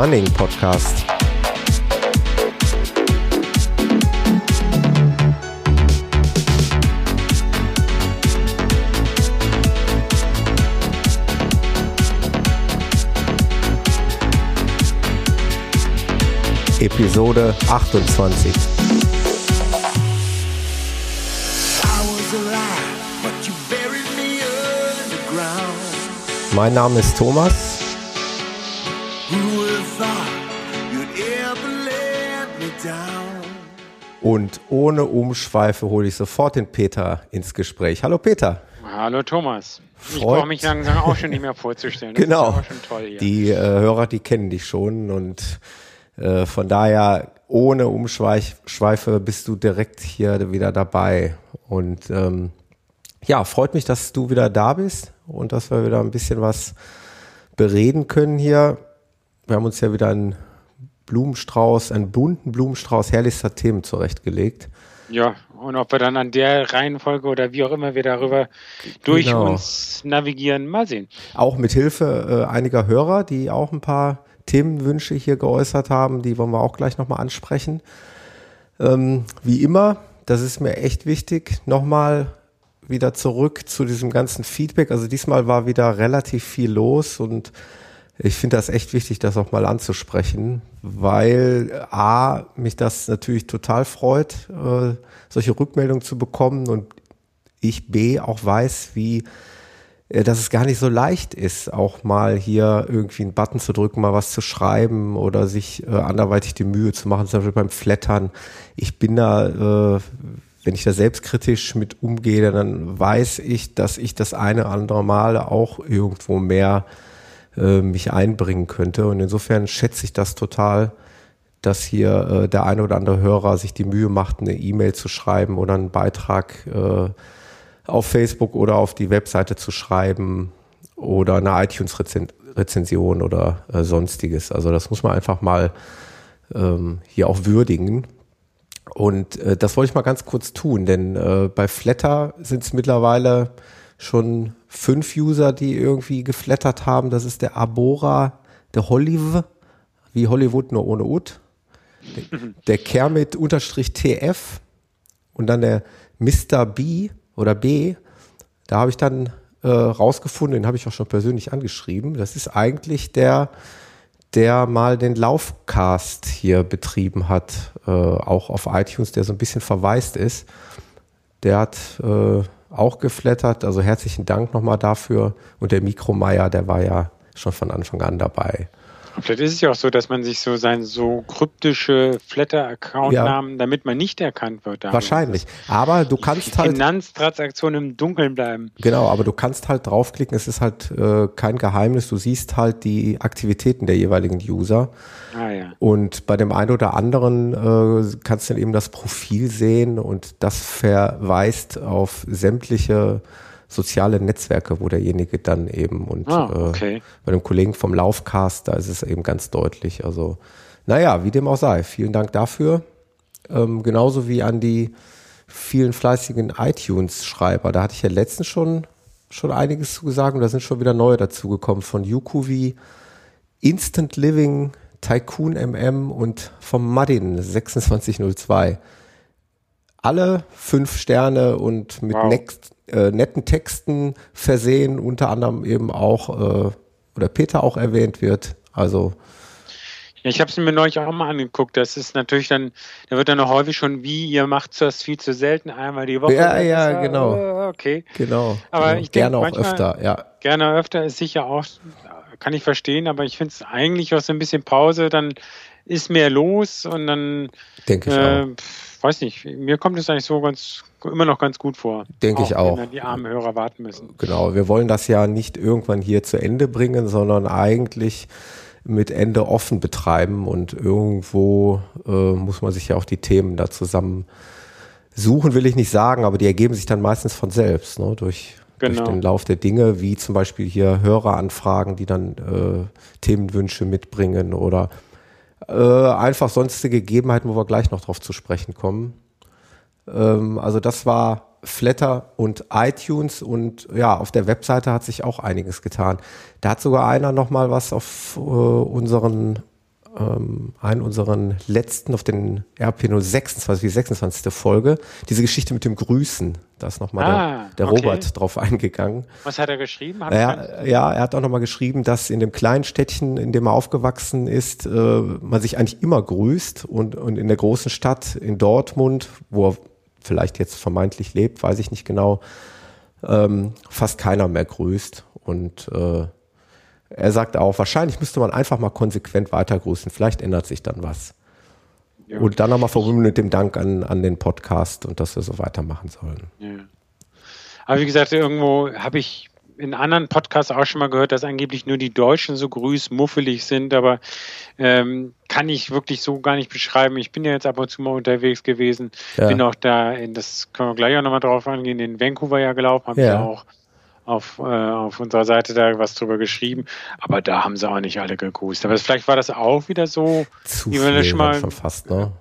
Running Podcast. Episode 28. Mein Name ist Thomas. Und ohne Umschweife hole ich sofort den Peter ins Gespräch. Hallo Peter. Hallo Thomas. Freut. Ich brauche mich langsam auch schon nicht mehr vorzustellen. Das genau. Die äh, Hörer, die kennen dich schon und äh, von daher ohne Umschweife bist du direkt hier wieder dabei. Und ähm, ja, freut mich, dass du wieder da bist und dass wir wieder ein bisschen was bereden können hier. Wir haben uns ja wieder einen Blumenstrauß, einen bunten Blumenstrauß herrlichster Themen zurechtgelegt. Ja, und ob wir dann an der Reihenfolge oder wie auch immer wir darüber durch genau. uns navigieren, mal sehen. Auch mit Hilfe äh, einiger Hörer, die auch ein paar Themenwünsche hier geäußert haben, die wollen wir auch gleich nochmal ansprechen. Ähm, wie immer, das ist mir echt wichtig, nochmal wieder zurück zu diesem ganzen Feedback. Also diesmal war wieder relativ viel los und ich finde das echt wichtig, das auch mal anzusprechen, weil A, mich das natürlich total freut, äh, solche Rückmeldungen zu bekommen und ich B auch weiß, wie äh, dass es gar nicht so leicht ist, auch mal hier irgendwie einen Button zu drücken, mal was zu schreiben oder sich äh, anderweitig die Mühe zu machen, zum Beispiel beim Flattern. Ich bin da, äh, wenn ich da selbstkritisch mit umgehe, dann weiß ich, dass ich das eine oder andere Mal auch irgendwo mehr äh, mich einbringen könnte. Und insofern schätze ich das total, dass hier äh, der eine oder andere Hörer sich die Mühe macht, eine E-Mail zu schreiben oder einen Beitrag äh, auf Facebook oder auf die Webseite zu schreiben oder eine iTunes-Rezension oder äh, sonstiges. Also das muss man einfach mal ähm, hier auch würdigen. Und äh, das wollte ich mal ganz kurz tun, denn äh, bei Flatter sind es mittlerweile schon fünf User, die irgendwie geflattert haben. Das ist der Abora, der Hollywood, wie Hollywood nur ohne Ut, der, der Kermit unterstrich TF und dann der Mr. B oder B. Da habe ich dann äh, rausgefunden, den habe ich auch schon persönlich angeschrieben. Das ist eigentlich der, der mal den Laufcast hier betrieben hat, äh, auch auf iTunes, der so ein bisschen verwaist ist. Der hat äh, auch geflattert, also herzlichen Dank nochmal dafür. Und der Mikromeier, der war ja schon von Anfang an dabei. Vielleicht ist es ja auch so, dass man sich so sein so kryptische Flatter-Account-Namen, ja. damit man nicht erkannt wird. Damit. Wahrscheinlich. Aber du kannst halt. Finanztransaktionen im Dunkeln bleiben. Genau, aber du kannst halt draufklicken. Es ist halt äh, kein Geheimnis. Du siehst halt die Aktivitäten der jeweiligen User. Ah, ja. Und bei dem einen oder anderen äh, kannst du dann eben das Profil sehen und das verweist auf sämtliche soziale Netzwerke, wo derjenige dann eben und ah, äh, okay. äh, bei dem Kollegen vom Laufcast, da ist es eben ganz deutlich. Also, naja, wie dem auch sei, vielen Dank dafür. Ähm, genauso wie an die vielen fleißigen iTunes-Schreiber. Da hatte ich ja letztens schon, schon einiges zu gesagt und da sind schon wieder neue dazugekommen von Yukuvi, Instant Living, Tycoon MM und vom Muddin 2602. Alle fünf Sterne und mit wow. Next, äh, netten Texten versehen, unter anderem eben auch, äh, oder Peter auch erwähnt wird. Also ich habe es mir neulich auch mal angeguckt. Das ist natürlich dann, da wird dann auch häufig schon, wie ihr macht das viel zu selten, einmal die Woche. Ja, ja, ja genau. Oh, okay. Genau. Aber genau. ich gerne auch öfter, ja. Gerne öfter ist sicher auch, kann ich verstehen, aber ich finde es eigentlich auch so ein bisschen Pause, dann ist mehr los und dann. Denke ich äh, auch weiß nicht, mir kommt es eigentlich so ganz immer noch ganz gut vor. Denke ich auch. Wenn die armen Hörer warten müssen. Genau, wir wollen das ja nicht irgendwann hier zu Ende bringen, sondern eigentlich mit Ende offen betreiben und irgendwo äh, muss man sich ja auch die Themen da zusammen suchen, will ich nicht sagen, aber die ergeben sich dann meistens von selbst, ne, durch, genau. durch den Lauf der Dinge, wie zum Beispiel hier Höreranfragen, die dann äh, Themenwünsche mitbringen oder äh, einfach sonstige Gegebenheiten, wo wir gleich noch drauf zu sprechen kommen. Ähm, also das war Flatter und iTunes und ja, auf der Webseite hat sich auch einiges getan. Da hat sogar einer nochmal was auf äh, unseren ähm, einen unseren letzten auf den RP 026, die 26. Folge, diese Geschichte mit dem Grüßen. Da ist nochmal ah, der, der okay. Robert drauf eingegangen. Was hat er geschrieben? Hat ja, ja, er hat auch nochmal geschrieben, dass in dem kleinen Städtchen, in dem er aufgewachsen ist, äh, man sich eigentlich immer grüßt und, und in der großen Stadt in Dortmund, wo er vielleicht jetzt vermeintlich lebt, weiß ich nicht genau, ähm, fast keiner mehr grüßt. Und äh, er sagt auch, wahrscheinlich müsste man einfach mal konsequent weiter grüßen. Vielleicht ändert sich dann was. Ja. Und dann nochmal verbunden mit dem Dank an, an den Podcast und dass wir so weitermachen sollen. Ja. Aber wie gesagt, irgendwo habe ich in anderen Podcasts auch schon mal gehört, dass angeblich nur die Deutschen so grüßmuffelig sind, aber ähm, kann ich wirklich so gar nicht beschreiben. Ich bin ja jetzt ab und zu mal unterwegs gewesen, ja. bin auch da, in, das können wir gleich auch nochmal drauf angehen, in Vancouver ja gelaufen, habe ja. ich auch auf, äh, auf unserer Seite da was drüber geschrieben, aber da haben sie auch nicht alle gegrüßt. Aber vielleicht war das auch wieder so, Zu wie wir schon mal schon fast, ne?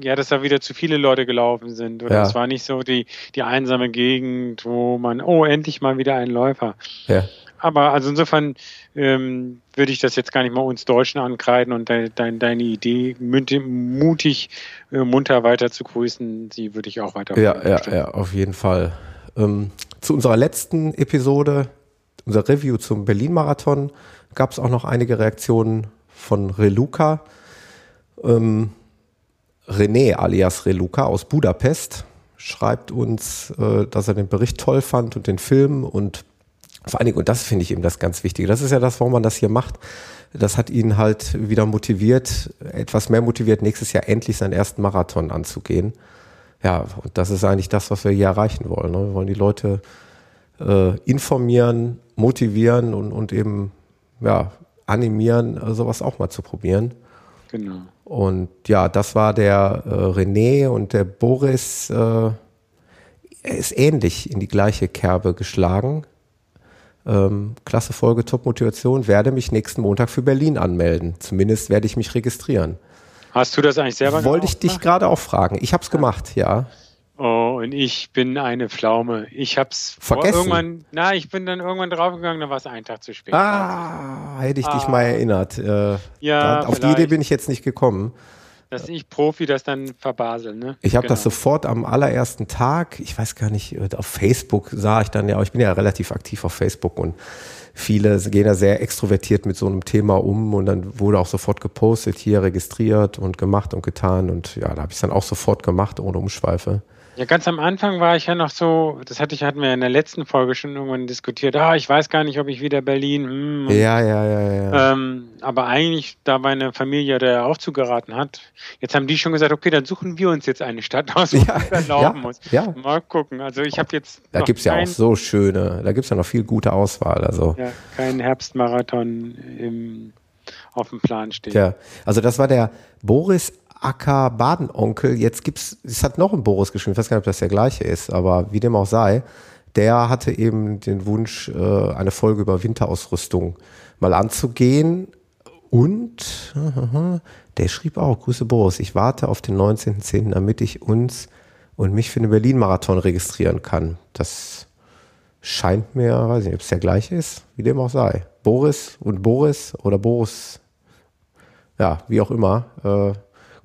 ja, dass da wieder zu viele Leute gelaufen sind. Oder ja. es war nicht so die, die einsame Gegend, wo man, oh, endlich mal wieder ein Läufer. Ja. Aber also insofern ähm, würde ich das jetzt gar nicht mal uns Deutschen ankreiden und de, de, deine Idee, mutig, äh, munter weiter zu grüßen, die würde ich auch weiter Ja, ja, ja, auf jeden Fall. Ähm, zu unserer letzten Episode, unser Review zum Berlin-Marathon, gab es auch noch einige Reaktionen von Reluca. Ähm, René alias Reluca aus Budapest schreibt uns, äh, dass er den Bericht toll fand und den Film und vor allen Dingen, und das finde ich eben das ganz Wichtige, das ist ja das, warum man das hier macht. Das hat ihn halt wieder motiviert, etwas mehr motiviert, nächstes Jahr endlich seinen ersten Marathon anzugehen ja, und das ist eigentlich das, was wir hier erreichen wollen. Ne? Wir wollen die Leute äh, informieren, motivieren und, und eben ja, animieren, äh, sowas auch mal zu probieren. Genau. Und ja, das war der äh, René und der Boris. Äh, er ist ähnlich in die gleiche Kerbe geschlagen. Ähm, klasse Folge, Top-Motivation. Werde mich nächsten Montag für Berlin anmelden. Zumindest werde ich mich registrieren. Hast du das eigentlich selber gemacht? Wollte ich dich gerade auch fragen. Ich habe es gemacht, ja. Oh, und ich bin eine Pflaume. Ich hab's vergessen. Irgendwann, na, ich bin dann irgendwann draufgegangen, dann war es einen Tag zu spät. Ah, hätte ich ah. dich mal erinnert. Äh, ja, auf die Idee bin ich jetzt nicht gekommen. Dass ich Profi das dann verbasel, ne? Ich habe genau. das sofort am allerersten Tag, ich weiß gar nicht, auf Facebook sah ich dann ja, ich bin ja relativ aktiv auf Facebook und viele gehen da sehr extrovertiert mit so einem Thema um und dann wurde auch sofort gepostet, hier registriert und gemacht und getan und ja, da habe ich es dann auch sofort gemacht, ohne Umschweife. Ja, ganz am Anfang war ich ja noch so, das hatte ich, hatten wir in der letzten Folge schon irgendwann diskutiert, ah, ich weiß gar nicht, ob ich wieder Berlin. Hm, ja, ja, ja, ja. Ähm, aber eigentlich, da meine Familie da auch zugeraten hat, jetzt haben die schon gesagt, okay, dann suchen wir uns jetzt eine Stadt aus, wo ja, man laufen ja, muss. Ja. Mal gucken. Also ich habe jetzt. Da gibt es ja auch so schöne, da gibt es ja noch viel gute Auswahl. Also. Ja, kein Herbstmarathon im, auf dem Plan steht. Ja, also das war der Boris Acker Badenonkel. Jetzt gibt's, es hat noch ein Boris geschrieben, ich weiß gar nicht, ob das der gleiche ist, aber wie dem auch sei, der hatte eben den Wunsch, äh, eine Folge über Winterausrüstung mal anzugehen. Und der schrieb auch, Grüße Boris, ich warte auf den 19.10., damit ich uns und mich für den Berlin-Marathon registrieren kann. Das scheint mir, weiß nicht, ob es der gleiche ist, wie dem auch sei. Boris und Boris oder Boris, ja, wie auch immer, äh,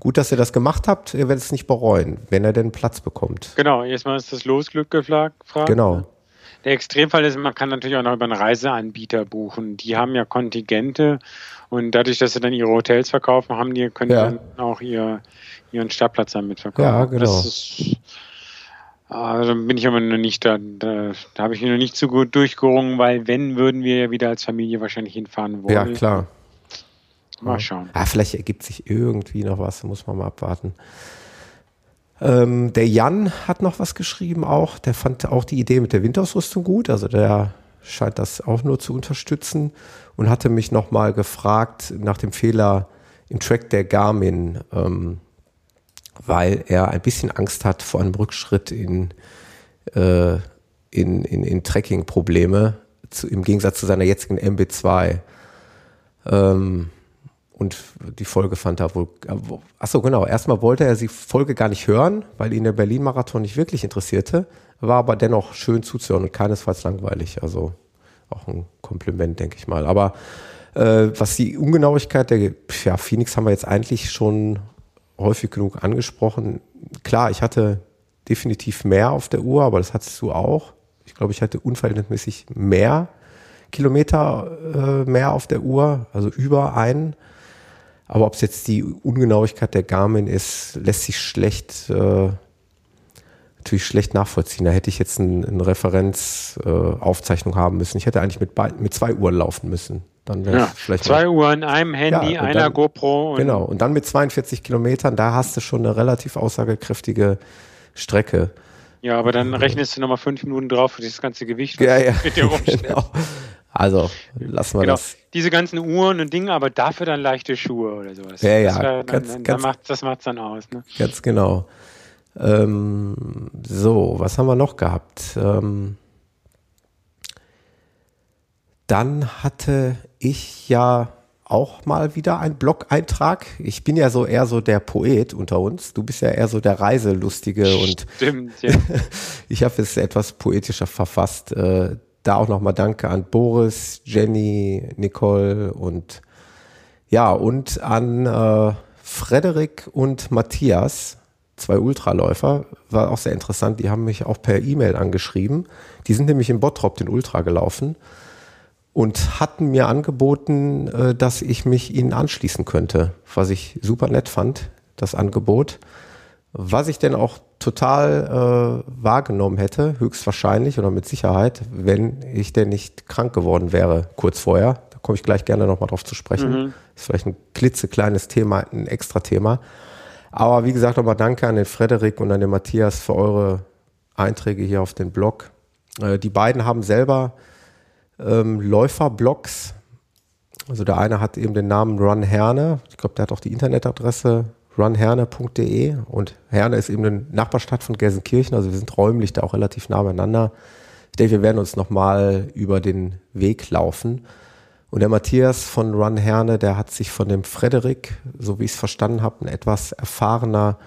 Gut, dass ihr das gemacht habt. Ihr werdet es nicht bereuen, wenn er denn Platz bekommt. Genau, erstmal ist das Losglück gefragt. Genau. Der Extremfall ist, man kann natürlich auch noch über einen Reiseanbieter buchen. Die haben ja Kontingente und dadurch, dass sie dann ihre Hotels verkaufen, haben die, können ja. dann auch ihr, ihren Startplatz damit verkaufen. Ja, genau. Das ist, also bin ich aber noch nicht da, da, da habe ich mich noch nicht so gut durchgerungen, weil wenn, würden wir ja wieder als Familie wahrscheinlich hinfahren wollen. Ja, klar. Mal schauen. Ah, vielleicht ergibt sich irgendwie noch was, muss man mal abwarten. Ähm, der Jan hat noch was geschrieben auch. Der fand auch die Idee mit der Winterausrüstung gut. Also der scheint das auch nur zu unterstützen und hatte mich nochmal gefragt nach dem Fehler im Track der Garmin, ähm, weil er ein bisschen Angst hat vor einem Rückschritt in, äh, in, in, in Tracking-Probleme im Gegensatz zu seiner jetzigen MB2. Ähm, und die Folge fand er wohl. Achso, genau. Erstmal wollte er die Folge gar nicht hören, weil ihn der Berlin-Marathon nicht wirklich interessierte. War aber dennoch schön zuzuhören und keinesfalls langweilig. Also auch ein Kompliment, denke ich mal. Aber Äh, was die Ungenauigkeit der ja, Phoenix haben wir jetzt eigentlich schon häufig genug angesprochen. Klar, ich hatte definitiv mehr auf der Uhr, aber das hattest du auch. Ich glaube, ich hatte unverhältnismäßig mehr Kilometer äh, mehr auf der Uhr, also über einen. Aber ob es jetzt die Ungenauigkeit der Garmin ist, lässt sich schlecht, äh, natürlich schlecht nachvollziehen. Da hätte ich jetzt eine ein Referenzaufzeichnung äh, haben müssen. Ich hätte eigentlich mit, mit zwei Uhren laufen müssen. Dann ja, vielleicht zwei Uhren, einem Handy, ja, einer dann, GoPro. Und genau, und dann mit 42 Kilometern, da hast du schon eine relativ aussagekräftige Strecke. Ja, aber dann rechnest du nochmal fünf Minuten drauf für dieses ganze Gewicht, was ja, ja. mit dir Genau. Also, lassen wir genau. das. Diese ganzen Uhren und Dinge, aber dafür dann leichte Schuhe oder sowas. Ja, ja. Das, wär, ganz, dann, ganz, macht, das macht's dann aus. Ne? Ganz genau. Ähm, so, was haben wir noch gehabt? Ähm, dann hatte ich ja auch mal wieder einen Blog-Eintrag. Ich bin ja so eher so der Poet unter uns. Du bist ja eher so der Reiselustige und Stimmt, ja. ich habe es etwas poetischer verfasst. Äh, da auch nochmal Danke an Boris, Jenny, Nicole und ja, und an äh, Frederik und Matthias, zwei Ultraläufer. War auch sehr interessant. Die haben mich auch per E-Mail angeschrieben. Die sind nämlich in Bottrop den Ultra gelaufen und hatten mir angeboten, äh, dass ich mich ihnen anschließen könnte, was ich super nett fand, das Angebot. Was ich denn auch total äh, wahrgenommen hätte, höchstwahrscheinlich oder mit Sicherheit, wenn ich denn nicht krank geworden wäre kurz vorher. Da komme ich gleich gerne nochmal drauf zu sprechen. Mhm. Ist vielleicht ein klitzekleines Thema, ein extra Thema. Aber wie gesagt, nochmal danke an den Frederik und an den Matthias für eure Einträge hier auf den Blog. Äh, die beiden haben selber ähm, Läuferblogs. Also der eine hat eben den Namen Run Herne. Ich glaube, der hat auch die Internetadresse runherne.de und Herne ist eben eine Nachbarstadt von Gelsenkirchen, also wir sind räumlich da auch relativ nah beieinander. Ich denke, wir werden uns nochmal über den Weg laufen. Und der Matthias von Run Herne, der hat sich von dem Frederik, so wie ich es verstanden habe, ein etwas erfahrener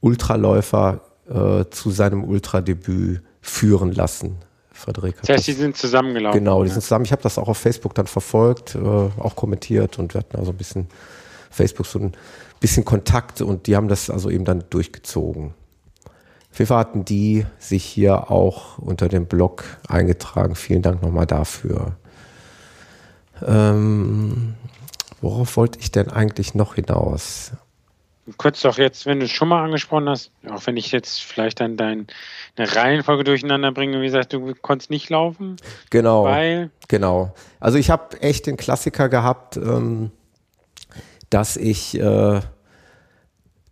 Ultraläufer äh, zu seinem Ultradebüt führen lassen. Frederik. Das heißt, die sind zusammengelaufen. Genau, die sind zusammen. Ich habe das auch auf Facebook dann verfolgt, äh, auch kommentiert und wir hatten also ein bisschen Facebook so ein bisschen Kontakt und die haben das also eben dann durchgezogen. Fall hatten die sich hier auch unter dem Blog eingetragen. Vielen Dank nochmal dafür. Ähm, worauf wollte ich denn eigentlich noch hinaus? Du könntest doch jetzt, wenn du es schon mal angesprochen hast, auch wenn ich jetzt vielleicht dann deine Reihenfolge durcheinander bringe, wie gesagt, du konntest nicht laufen. Genau. Weil. Genau. Also ich habe echt den Klassiker gehabt, ähm, dass ich äh,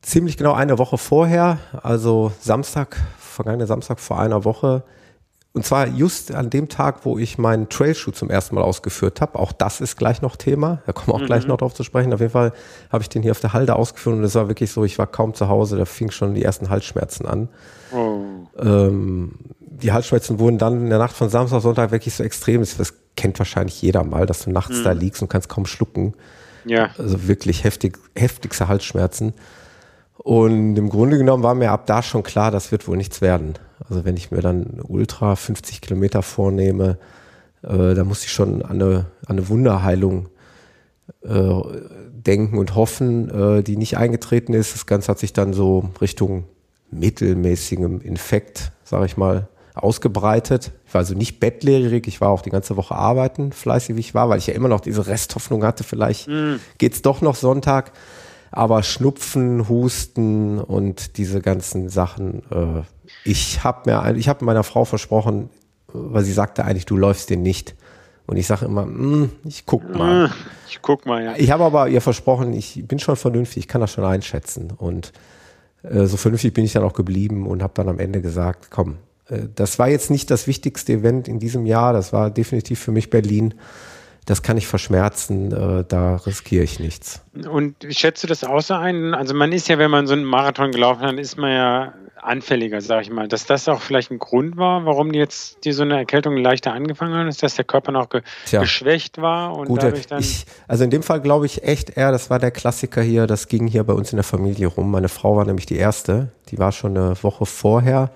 ziemlich genau eine Woche vorher, also Samstag, vergangene Samstag vor einer Woche, und zwar just an dem Tag, wo ich meinen Trailshoot zum ersten Mal ausgeführt habe. Auch das ist gleich noch Thema. Da kommen wir auch mhm. gleich noch drauf zu sprechen. Auf jeden Fall habe ich den hier auf der Halde ausgeführt und es war wirklich so, ich war kaum zu Hause, da fing schon die ersten Halsschmerzen an. Oh. Ähm, die Halsschmerzen wurden dann in der Nacht von Samstag auf Sonntag wirklich so extrem. Das kennt wahrscheinlich jeder mal, dass du nachts mhm. da liegst und kannst kaum schlucken. Ja. Also wirklich heftig, heftigste Halsschmerzen. Und im Grunde genommen war mir ab da schon klar, das wird wohl nichts werden. Also wenn ich mir dann Ultra 50 Kilometer vornehme, äh, da muss ich schon an eine, an eine Wunderheilung äh, denken und hoffen, äh, die nicht eingetreten ist. Das Ganze hat sich dann so Richtung mittelmäßigem Infekt, sage ich mal, ausgebreitet. Ich war also nicht bettlehrig, ich war auch die ganze Woche arbeiten, fleißig wie ich war, weil ich ja immer noch diese Resthoffnung hatte, vielleicht mm. geht's doch noch Sonntag. Aber Schnupfen, Husten und diese ganzen Sachen, äh, ich habe mir, ich habe meiner Frau versprochen, weil sie sagte eigentlich, du läufst den nicht. Und ich sage immer, mm, ich guck mal. Ah, ich guck mal, ja. Ich habe aber ihr versprochen, ich bin schon vernünftig, ich kann das schon einschätzen. Und äh, so vernünftig bin ich dann auch geblieben und habe dann am Ende gesagt, komm, das war jetzt nicht das wichtigste Event in diesem Jahr, das war definitiv für mich Berlin das kann ich verschmerzen, äh, da riskiere ich nichts. Und schätzt du das außer ein? Also man ist ja, wenn man so einen Marathon gelaufen hat, ist man ja anfälliger, sage ich mal. Dass das auch vielleicht ein Grund war, warum jetzt die so eine Erkältung leichter angefangen hat, ist, dass der Körper noch ge Tja. geschwächt war und Gute, dadurch dann. Ich, also in dem Fall glaube ich echt eher, das war der Klassiker hier, das ging hier bei uns in der Familie rum. Meine Frau war nämlich die erste, die war schon eine Woche vorher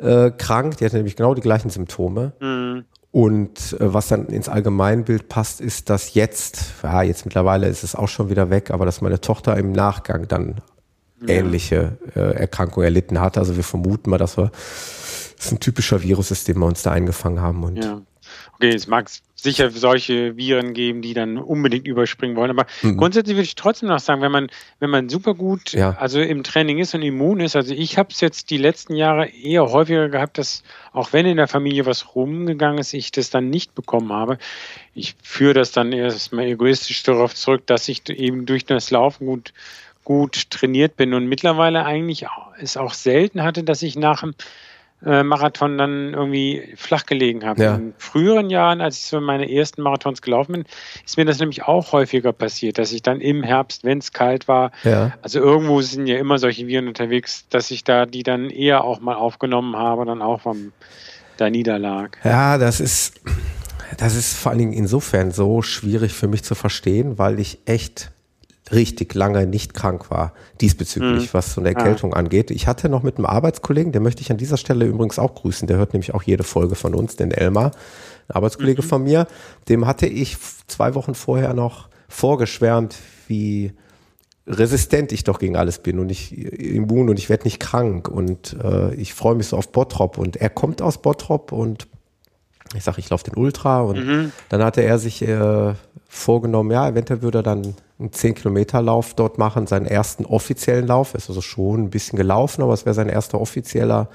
äh, krank, die hatte nämlich genau die gleichen Symptome. Mhm. Und äh, was dann ins Allgemeinbild passt, ist, dass jetzt, ja, jetzt mittlerweile ist es auch schon wieder weg, aber dass meine Tochter im Nachgang dann ja. ähnliche äh, Erkrankungen erlitten hat. Also wir vermuten mal, dass wir das ist ein typischer Virus ist, den wir uns da eingefangen haben. Und ja. Okay, es mag sicher solche Viren geben, die dann unbedingt überspringen wollen. Aber mhm. grundsätzlich würde ich trotzdem noch sagen, wenn man, wenn man super gut, ja. also im Training ist und immun ist, also ich habe es jetzt die letzten Jahre eher häufiger gehabt, dass auch wenn in der Familie was rumgegangen ist, ich das dann nicht bekommen habe. Ich führe das dann erstmal egoistisch darauf zurück, dass ich eben durch das Laufen gut gut trainiert bin und mittlerweile eigentlich es auch selten hatte, dass ich nach dem äh, Marathon dann irgendwie flach gelegen habe. Ja. In früheren Jahren, als ich so meine ersten Marathons gelaufen bin, ist mir das nämlich auch häufiger passiert, dass ich dann im Herbst, wenn es kalt war, ja. also irgendwo sind ja immer solche Viren unterwegs, dass ich da die dann eher auch mal aufgenommen habe, dann auch vom da niederlag. Ja, das ist, das ist vor allen Dingen insofern so schwierig für mich zu verstehen, weil ich echt richtig lange nicht krank war, diesbezüglich, mhm. was so eine Erkältung ah. angeht. Ich hatte noch mit einem Arbeitskollegen, der möchte ich an dieser Stelle übrigens auch grüßen, der hört nämlich auch jede Folge von uns, den Elmar, ein Arbeitskollege mhm. von mir, dem hatte ich zwei Wochen vorher noch vorgeschwärmt, wie resistent ich doch gegen alles bin und ich immun und ich werde nicht krank und äh, ich freue mich so auf Bottrop und er kommt aus Bottrop und ich sage, ich laufe den Ultra und mhm. dann hatte er sich äh, vorgenommen, ja, eventuell würde er dann einen 10-Kilometer-Lauf dort machen, seinen ersten offiziellen Lauf. Ist also schon ein bisschen gelaufen, aber es wäre sein erster offizieller.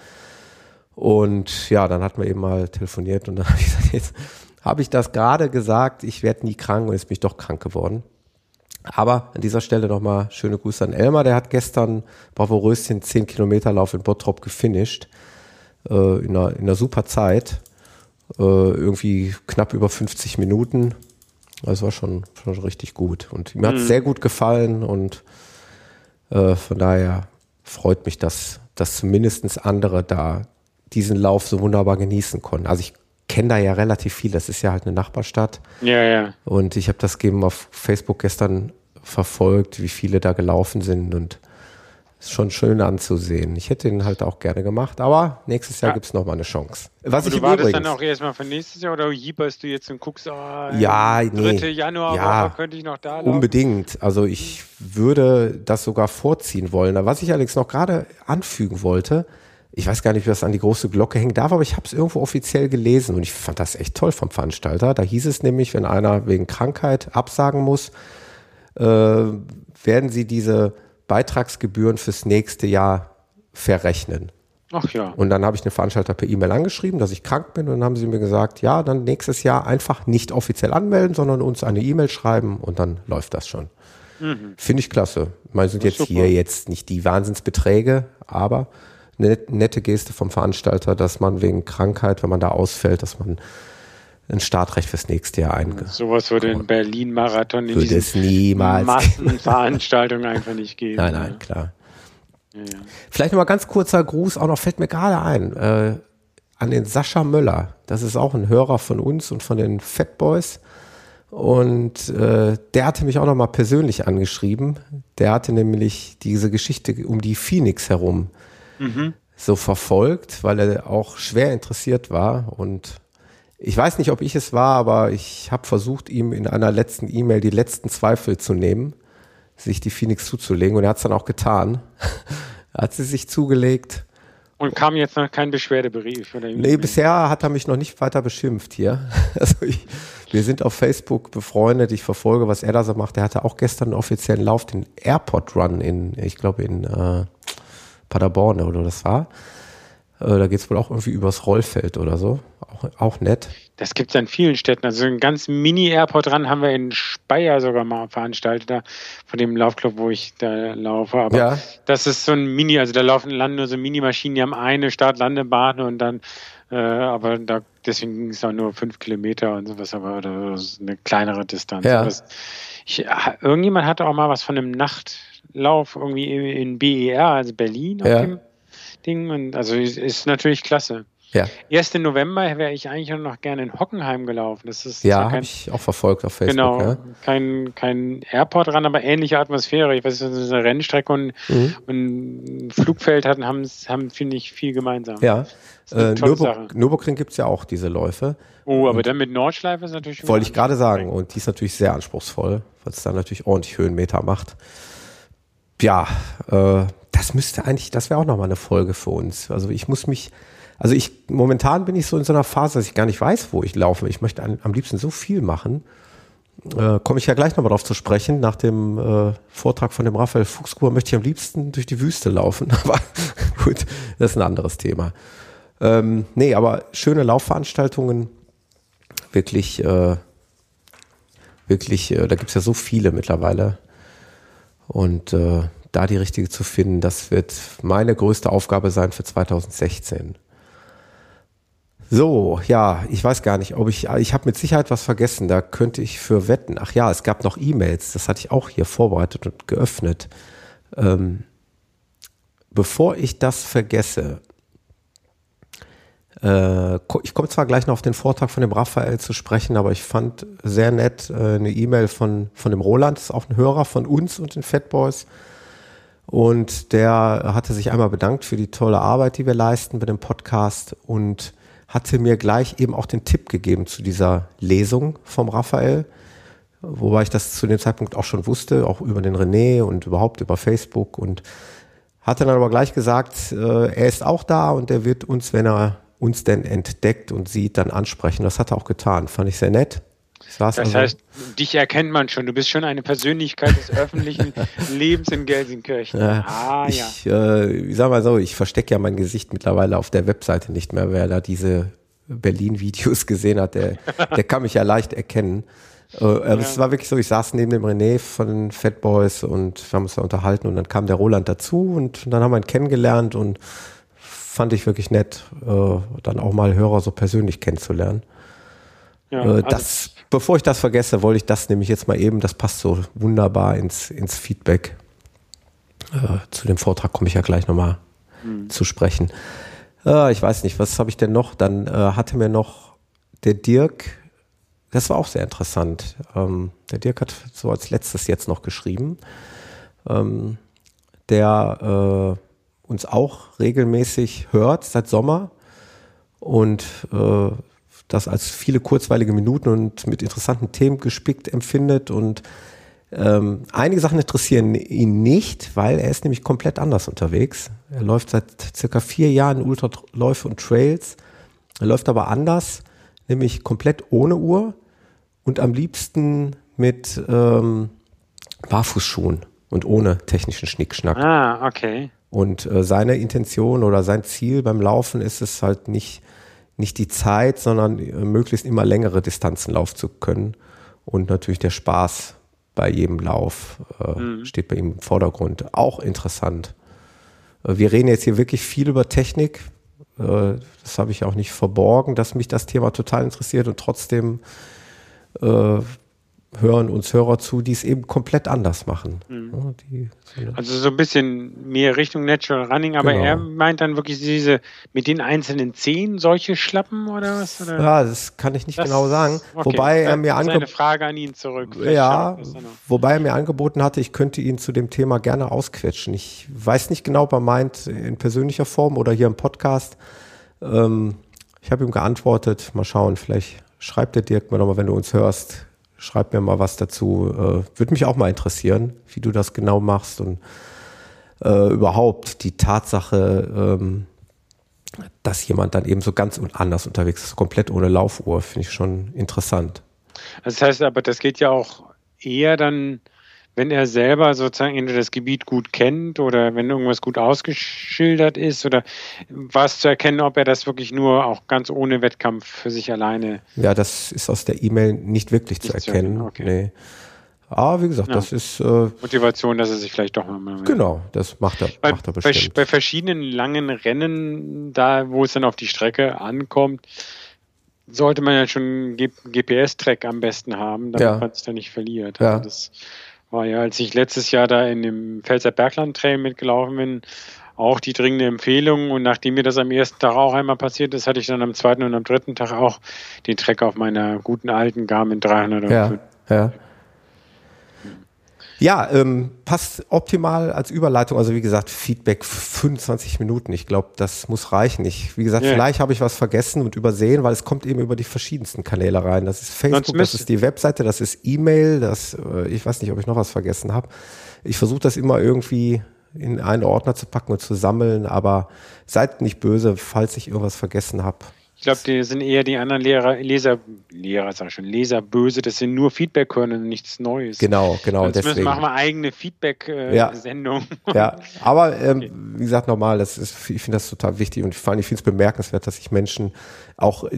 Und ja, dann hatten wir eben mal telefoniert und dann habe ich gesagt, jetzt habe ich das gerade gesagt, ich werde nie krank und jetzt bin ich doch krank geworden. Aber an dieser Stelle nochmal schöne Grüße an Elmar, der hat gestern Bravo Röschen 10 Kilometer Lauf in Bottrop gefinisht, äh, in, einer, in einer super Zeit, äh, irgendwie knapp über 50 Minuten das war schon, schon richtig gut. Und mir hat es mhm. sehr gut gefallen und äh, von daher freut mich, dass, dass zumindest andere da diesen Lauf so wunderbar genießen konnten. Also ich kenne da ja relativ viel, das ist ja halt eine Nachbarstadt. Ja, ja. Und ich habe das eben auf Facebook gestern verfolgt, wie viele da gelaufen sind und ist schon schön anzusehen. Ich hätte ihn halt auch gerne gemacht, aber nächstes Jahr ja. gibt es nochmal eine Chance. Was aber ich du wartest übrigens, dann auch erstmal für nächstes Jahr oder jieberst du jetzt und guckst, oh, ja, nee, 3. Januar ja, könnte ich noch da laufen? Unbedingt. Also ich würde das sogar vorziehen wollen. Was ich allerdings noch gerade anfügen wollte, ich weiß gar nicht, wie das an die große Glocke hängen darf, aber ich habe es irgendwo offiziell gelesen und ich fand das echt toll vom Veranstalter. Da hieß es nämlich, wenn einer wegen Krankheit absagen muss, äh, werden sie diese Beitragsgebühren fürs nächste Jahr verrechnen. Ach ja. Und dann habe ich den Veranstalter per E-Mail angeschrieben, dass ich krank bin. Und dann haben sie mir gesagt, ja, dann nächstes Jahr einfach nicht offiziell anmelden, sondern uns eine E-Mail schreiben und dann läuft das schon. Mhm. Finde ich klasse. Ich meine, sind jetzt super. hier jetzt nicht die Wahnsinnsbeträge, aber eine nette Geste vom Veranstalter, dass man wegen Krankheit, wenn man da ausfällt, dass man ein Startrecht fürs nächste Jahr ein. Sowas würde in Berlin-Marathon in würde es niemals Massenveranstaltungen einfach nicht geben. Nein, nein, ja. klar. Ja, ja. Vielleicht noch mal ganz kurzer Gruß, auch noch fällt mir gerade ein, äh, an den Sascha Möller. Das ist auch ein Hörer von uns und von den Fat Boys. Und äh, der hatte mich auch noch mal persönlich angeschrieben. Der hatte nämlich diese Geschichte um die Phoenix herum mhm. so verfolgt, weil er auch schwer interessiert war und ich weiß nicht, ob ich es war, aber ich habe versucht, ihm in einer letzten E-Mail die letzten Zweifel zu nehmen, sich die Phoenix zuzulegen und er hat es dann auch getan. hat sie sich zugelegt. Und kam jetzt noch kein Beschwerdebrief? Oder nee, bisher hat er mich noch nicht weiter beschimpft hier. Also ich, wir sind auf Facebook befreundet, ich verfolge, was er da so macht. Er hatte auch gestern einen offiziellen Lauf, den Airport Run in, ich glaube in äh, Paderborn oder das war. Äh, da geht es wohl auch irgendwie übers Rollfeld oder so. Auch, auch nett. Das gibt es an vielen Städten. Also ein ganz Mini-Airport dran haben wir in Speyer sogar mal veranstaltet, da, von dem Laufclub, wo ich da laufe. Aber ja. das ist so ein Mini, also da laufen landen nur so Mini-Maschinen, die haben eine Start-Landebahn und dann, äh, aber da deswegen ging es auch nur fünf Kilometer und sowas, aber oder eine kleinere Distanz. Ja. Das, ich, irgendjemand hatte auch mal was von einem Nachtlauf irgendwie in BER, also Berlin, ja. auf dem Ding. Und also ist natürlich klasse. Ja. 1. November wäre ich eigentlich noch gerne in Hockenheim gelaufen. Das ist ja, habe ich auch verfolgt auf Facebook. Genau, ja. kein, kein Airport dran, aber ähnliche Atmosphäre. Ich weiß, das ist eine Rennstrecke und, mhm. und ein Flugfeld hatten, haben, haben finde ich, viel gemeinsam. Ja, äh, Nürburg, Nürburgring gibt es ja auch diese Läufe. Oh, aber und dann mit Nordschleife ist natürlich. Wollte ich gerade sagen. Und die ist natürlich sehr anspruchsvoll, weil es dann natürlich ordentlich Höhenmeter macht. Ja, äh, das müsste eigentlich, das wäre auch nochmal eine Folge für uns. Also ich muss mich also ich, momentan bin ich so in so einer Phase, dass ich gar nicht weiß, wo ich laufe. Ich möchte am liebsten so viel machen. Äh, Komme ich ja gleich nochmal drauf zu sprechen. Nach dem äh, Vortrag von dem Raphael Fuchsgruber möchte ich am liebsten durch die Wüste laufen. Aber gut, das ist ein anderes Thema. Ähm, nee, aber schöne Laufveranstaltungen. Wirklich, äh, wirklich, äh, da gibt's ja so viele mittlerweile. Und äh, da die richtige zu finden, das wird meine größte Aufgabe sein für 2016. So, ja, ich weiß gar nicht, ob ich, ich habe mit Sicherheit was vergessen, da könnte ich für wetten. Ach ja, es gab noch E-Mails, das hatte ich auch hier vorbereitet und geöffnet. Ähm, bevor ich das vergesse, äh, ich komme zwar gleich noch auf den Vortrag von dem Raphael zu sprechen, aber ich fand sehr nett äh, eine E-Mail von, von dem Roland, das ist auch ein Hörer von uns und den Fat Boys. Und der hatte sich einmal bedankt für die tolle Arbeit, die wir leisten bei dem Podcast und hatte mir gleich eben auch den Tipp gegeben zu dieser Lesung vom Raphael, wobei ich das zu dem Zeitpunkt auch schon wusste, auch über den René und überhaupt über Facebook und hatte dann aber gleich gesagt, äh, er ist auch da und er wird uns, wenn er uns denn entdeckt und sieht, dann ansprechen. Das hat er auch getan. Fand ich sehr nett. Das also, heißt, dich erkennt man schon. Du bist schon eine Persönlichkeit des öffentlichen Lebens in Gelsenkirchen. Ja, ah, ich, ja. Äh, ich sag mal so, ich verstecke ja mein Gesicht mittlerweile auf der Webseite nicht mehr. Wer da diese Berlin-Videos gesehen hat, der, der kann mich ja leicht erkennen. Äh, ja. Es war wirklich so, ich saß neben dem René von den Fat Boys und wir haben uns da unterhalten und dann kam der Roland dazu und dann haben wir ihn kennengelernt und fand ich wirklich nett, äh, dann auch mal Hörer so persönlich kennenzulernen. Ja, äh, also das Bevor ich das vergesse, wollte ich das nämlich jetzt mal eben, das passt so wunderbar ins, ins Feedback. Äh, zu dem Vortrag komme ich ja gleich nochmal mhm. zu sprechen. Äh, ich weiß nicht, was habe ich denn noch? Dann äh, hatte mir noch der Dirk, das war auch sehr interessant. Ähm, der Dirk hat so als letztes jetzt noch geschrieben, ähm, der äh, uns auch regelmäßig hört seit Sommer und äh, das als viele kurzweilige Minuten und mit interessanten Themen gespickt empfindet und ähm, einige Sachen interessieren ihn nicht, weil er ist nämlich komplett anders unterwegs. Er läuft seit circa vier Jahren Ultraläufe und Trails. Er läuft aber anders, nämlich komplett ohne Uhr und am liebsten mit ähm, Barfußschuhen und ohne technischen Schnickschnack. Ah, okay. Und äh, seine Intention oder sein Ziel beim Laufen ist es halt nicht nicht die Zeit, sondern äh, möglichst immer längere Distanzen laufen zu können. Und natürlich der Spaß bei jedem Lauf äh, mhm. steht bei ihm im Vordergrund. Auch interessant. Äh, wir reden jetzt hier wirklich viel über Technik. Äh, das habe ich auch nicht verborgen, dass mich das Thema total interessiert und trotzdem äh, hören uns Hörer zu, die es eben komplett anders machen. Mhm. Die, so also so ein bisschen mehr Richtung Natural Running, aber genau. er meint dann wirklich diese mit den einzelnen Zehen solche Schlappen oder was? Oder? Ja, das kann ich nicht das, genau sagen. Okay. Wobei er mir eine Frage an ihn zurück. Vielleicht ja, wobei er mir angeboten hatte, ich könnte ihn zu dem Thema gerne ausquetschen. Ich weiß nicht genau, ob er meint in persönlicher Form oder hier im Podcast. Ähm, ich habe ihm geantwortet. Mal schauen, vielleicht schreibt der Dirk mir nochmal, wenn du uns hörst schreib mir mal was dazu. Äh, Würde mich auch mal interessieren, wie du das genau machst und äh, überhaupt die Tatsache, ähm, dass jemand dann eben so ganz anders unterwegs ist, komplett ohne Laufuhr, finde ich schon interessant. Das heißt aber, das geht ja auch eher dann wenn er selber sozusagen entweder das Gebiet gut kennt oder wenn irgendwas gut ausgeschildert ist oder was zu erkennen, ob er das wirklich nur auch ganz ohne Wettkampf für sich alleine. Ja, das ist aus der E-Mail nicht wirklich nicht zu erkennen. Zu okay. nee. Aber wie gesagt, ja. das ist. Äh, Motivation, dass er sich vielleicht doch mal. Genau, das macht er, bei, macht er bestimmt. Bei, bei verschiedenen langen Rennen, da wo es dann auf die Strecke ankommt, sollte man ja schon GPS-Track am besten haben, damit ja. man es dann nicht verliert. Also ja. das war ja, als ich letztes Jahr da in dem Pfälzer Bergland Trail mitgelaufen bin, auch die dringende Empfehlung. Und nachdem mir das am ersten Tag auch einmal passiert ist, hatte ich dann am zweiten und am dritten Tag auch den Treck auf meiner guten alten Garmin 300. Ja, ja. Ja, ähm, passt optimal als Überleitung. Also wie gesagt, Feedback 25 Minuten. Ich glaube, das muss reichen. Ich, wie gesagt, yeah. vielleicht habe ich was vergessen und übersehen, weil es kommt eben über die verschiedensten Kanäle rein. Das ist Facebook, das ist die Webseite, das ist E-Mail, das, äh, ich weiß nicht, ob ich noch was vergessen habe. Ich versuche das immer irgendwie in einen Ordner zu packen und zu sammeln, aber seid nicht böse, falls ich irgendwas vergessen habe. Ich glaube, die sind eher die anderen Lehrer, Leser, Lehrer, sag ich schon, Leser böse, das sind nur Feedback-Körner und nichts Neues. Genau, genau. Sonst deswegen machen wir eigene Feedback-Sendung. Ja. ja. aber ähm, okay. wie gesagt, nochmal, das ist, ich finde das total wichtig und vor allem, ich finde es bemerkenswert, dass sich Menschen auch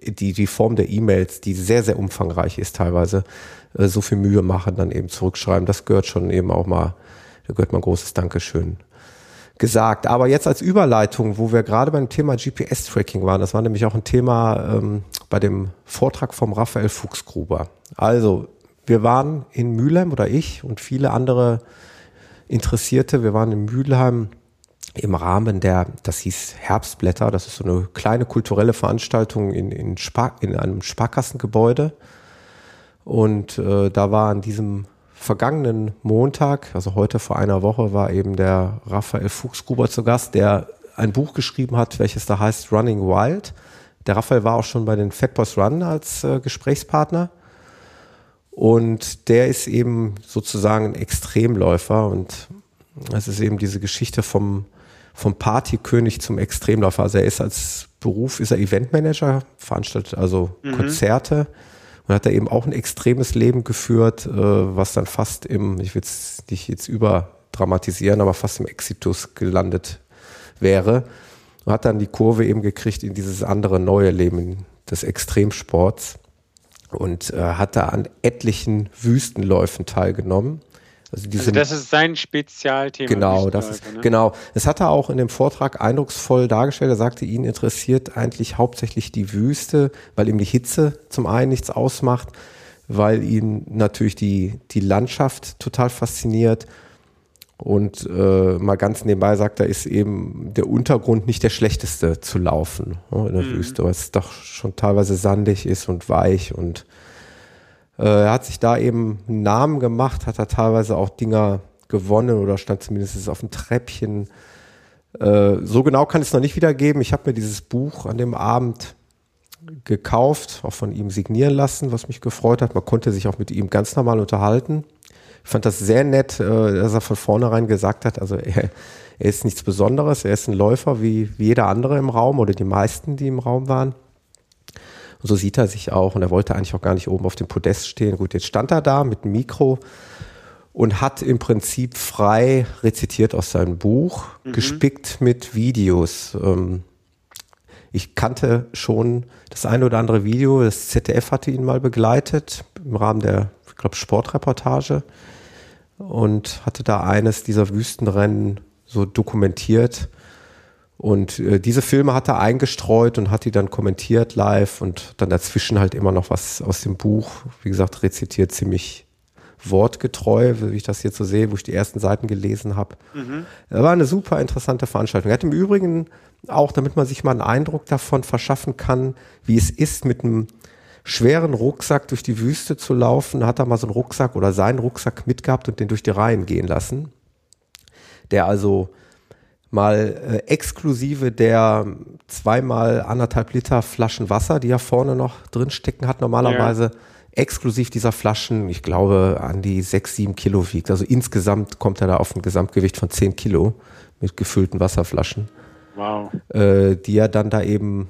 die, die Form der E-Mails, die sehr, sehr umfangreich ist teilweise, äh, so viel Mühe machen, dann eben zurückschreiben. Das gehört schon eben auch mal, da gehört mal ein großes Dankeschön gesagt. Aber jetzt als Überleitung, wo wir gerade beim Thema GPS-Tracking waren, das war nämlich auch ein Thema ähm, bei dem Vortrag vom Raphael Fuchsgruber. Also, wir waren in Mülheim oder ich und viele andere Interessierte, wir waren in Mülheim im Rahmen der, das hieß Herbstblätter, das ist so eine kleine kulturelle Veranstaltung in, in, Spar, in einem Sparkassengebäude. Und äh, da war an diesem vergangenen Montag, also heute vor einer Woche, war eben der Raphael Fuchsgruber zu Gast, der ein Buch geschrieben hat, welches da heißt Running Wild. Der Raphael war auch schon bei den Fatboys Run als äh, Gesprächspartner. Und der ist eben sozusagen ein Extremläufer und es ist eben diese Geschichte vom, vom Partykönig zum Extremläufer. Also er ist als Beruf, ist er Eventmanager, veranstaltet also mhm. Konzerte und hat da eben auch ein extremes Leben geführt, äh, was dann fast im, ich will es nicht jetzt überdramatisieren, aber fast im Exitus gelandet wäre. Und hat dann die Kurve eben gekriegt in dieses andere neue Leben des Extremsports und äh, hat da an etlichen Wüstenläufen teilgenommen. Also, also das ist sein Spezialthema. Genau, das ist, ne? genau. Das hat er auch in dem Vortrag eindrucksvoll dargestellt. Er sagte, ihn interessiert eigentlich hauptsächlich die Wüste, weil ihm die Hitze zum einen nichts ausmacht, weil ihn natürlich die, die Landschaft total fasziniert. Und äh, mal ganz nebenbei sagt er, ist eben der Untergrund nicht der schlechteste zu laufen ne, in der mhm. Wüste, weil es doch schon teilweise sandig ist und weich und er hat sich da eben einen Namen gemacht, hat da teilweise auch Dinger gewonnen oder stand zumindest auf dem Treppchen. Äh, so genau kann ich es noch nicht wiedergeben. Ich habe mir dieses Buch an dem Abend gekauft, auch von ihm signieren lassen, was mich gefreut hat. Man konnte sich auch mit ihm ganz normal unterhalten. Ich fand das sehr nett, äh, dass er von vornherein gesagt hat, also er, er ist nichts Besonderes, er ist ein Läufer wie, wie jeder andere im Raum oder die meisten, die im Raum waren. Und so sieht er sich auch. Und er wollte eigentlich auch gar nicht oben auf dem Podest stehen. Gut, jetzt stand er da mit dem Mikro und hat im Prinzip frei rezitiert aus seinem Buch, mhm. gespickt mit Videos. Ähm, ich kannte schon das eine oder andere Video. Das ZDF hatte ihn mal begleitet im Rahmen der, ich glaube, Sportreportage und hatte da eines dieser Wüstenrennen so dokumentiert. Und äh, diese Filme hat er eingestreut und hat die dann kommentiert live und dann dazwischen halt immer noch was aus dem Buch, wie gesagt, rezitiert ziemlich wortgetreu, wie ich das jetzt so sehe, wo ich die ersten Seiten gelesen habe. Mhm. War eine super interessante Veranstaltung. Er hat im Übrigen auch, damit man sich mal einen Eindruck davon verschaffen kann, wie es ist, mit einem schweren Rucksack durch die Wüste zu laufen, hat er mal so einen Rucksack oder seinen Rucksack mitgehabt und den durch die Reihen gehen lassen. Der also mal äh, exklusive der zweimal anderthalb Liter Flaschen Wasser, die er vorne noch drin stecken hat, normalerweise ja. exklusiv dieser Flaschen, ich glaube, an die sechs, sieben Kilo wiegt. Also insgesamt kommt er da auf ein Gesamtgewicht von zehn Kilo mit gefüllten Wasserflaschen. Wow. Äh, die er dann da eben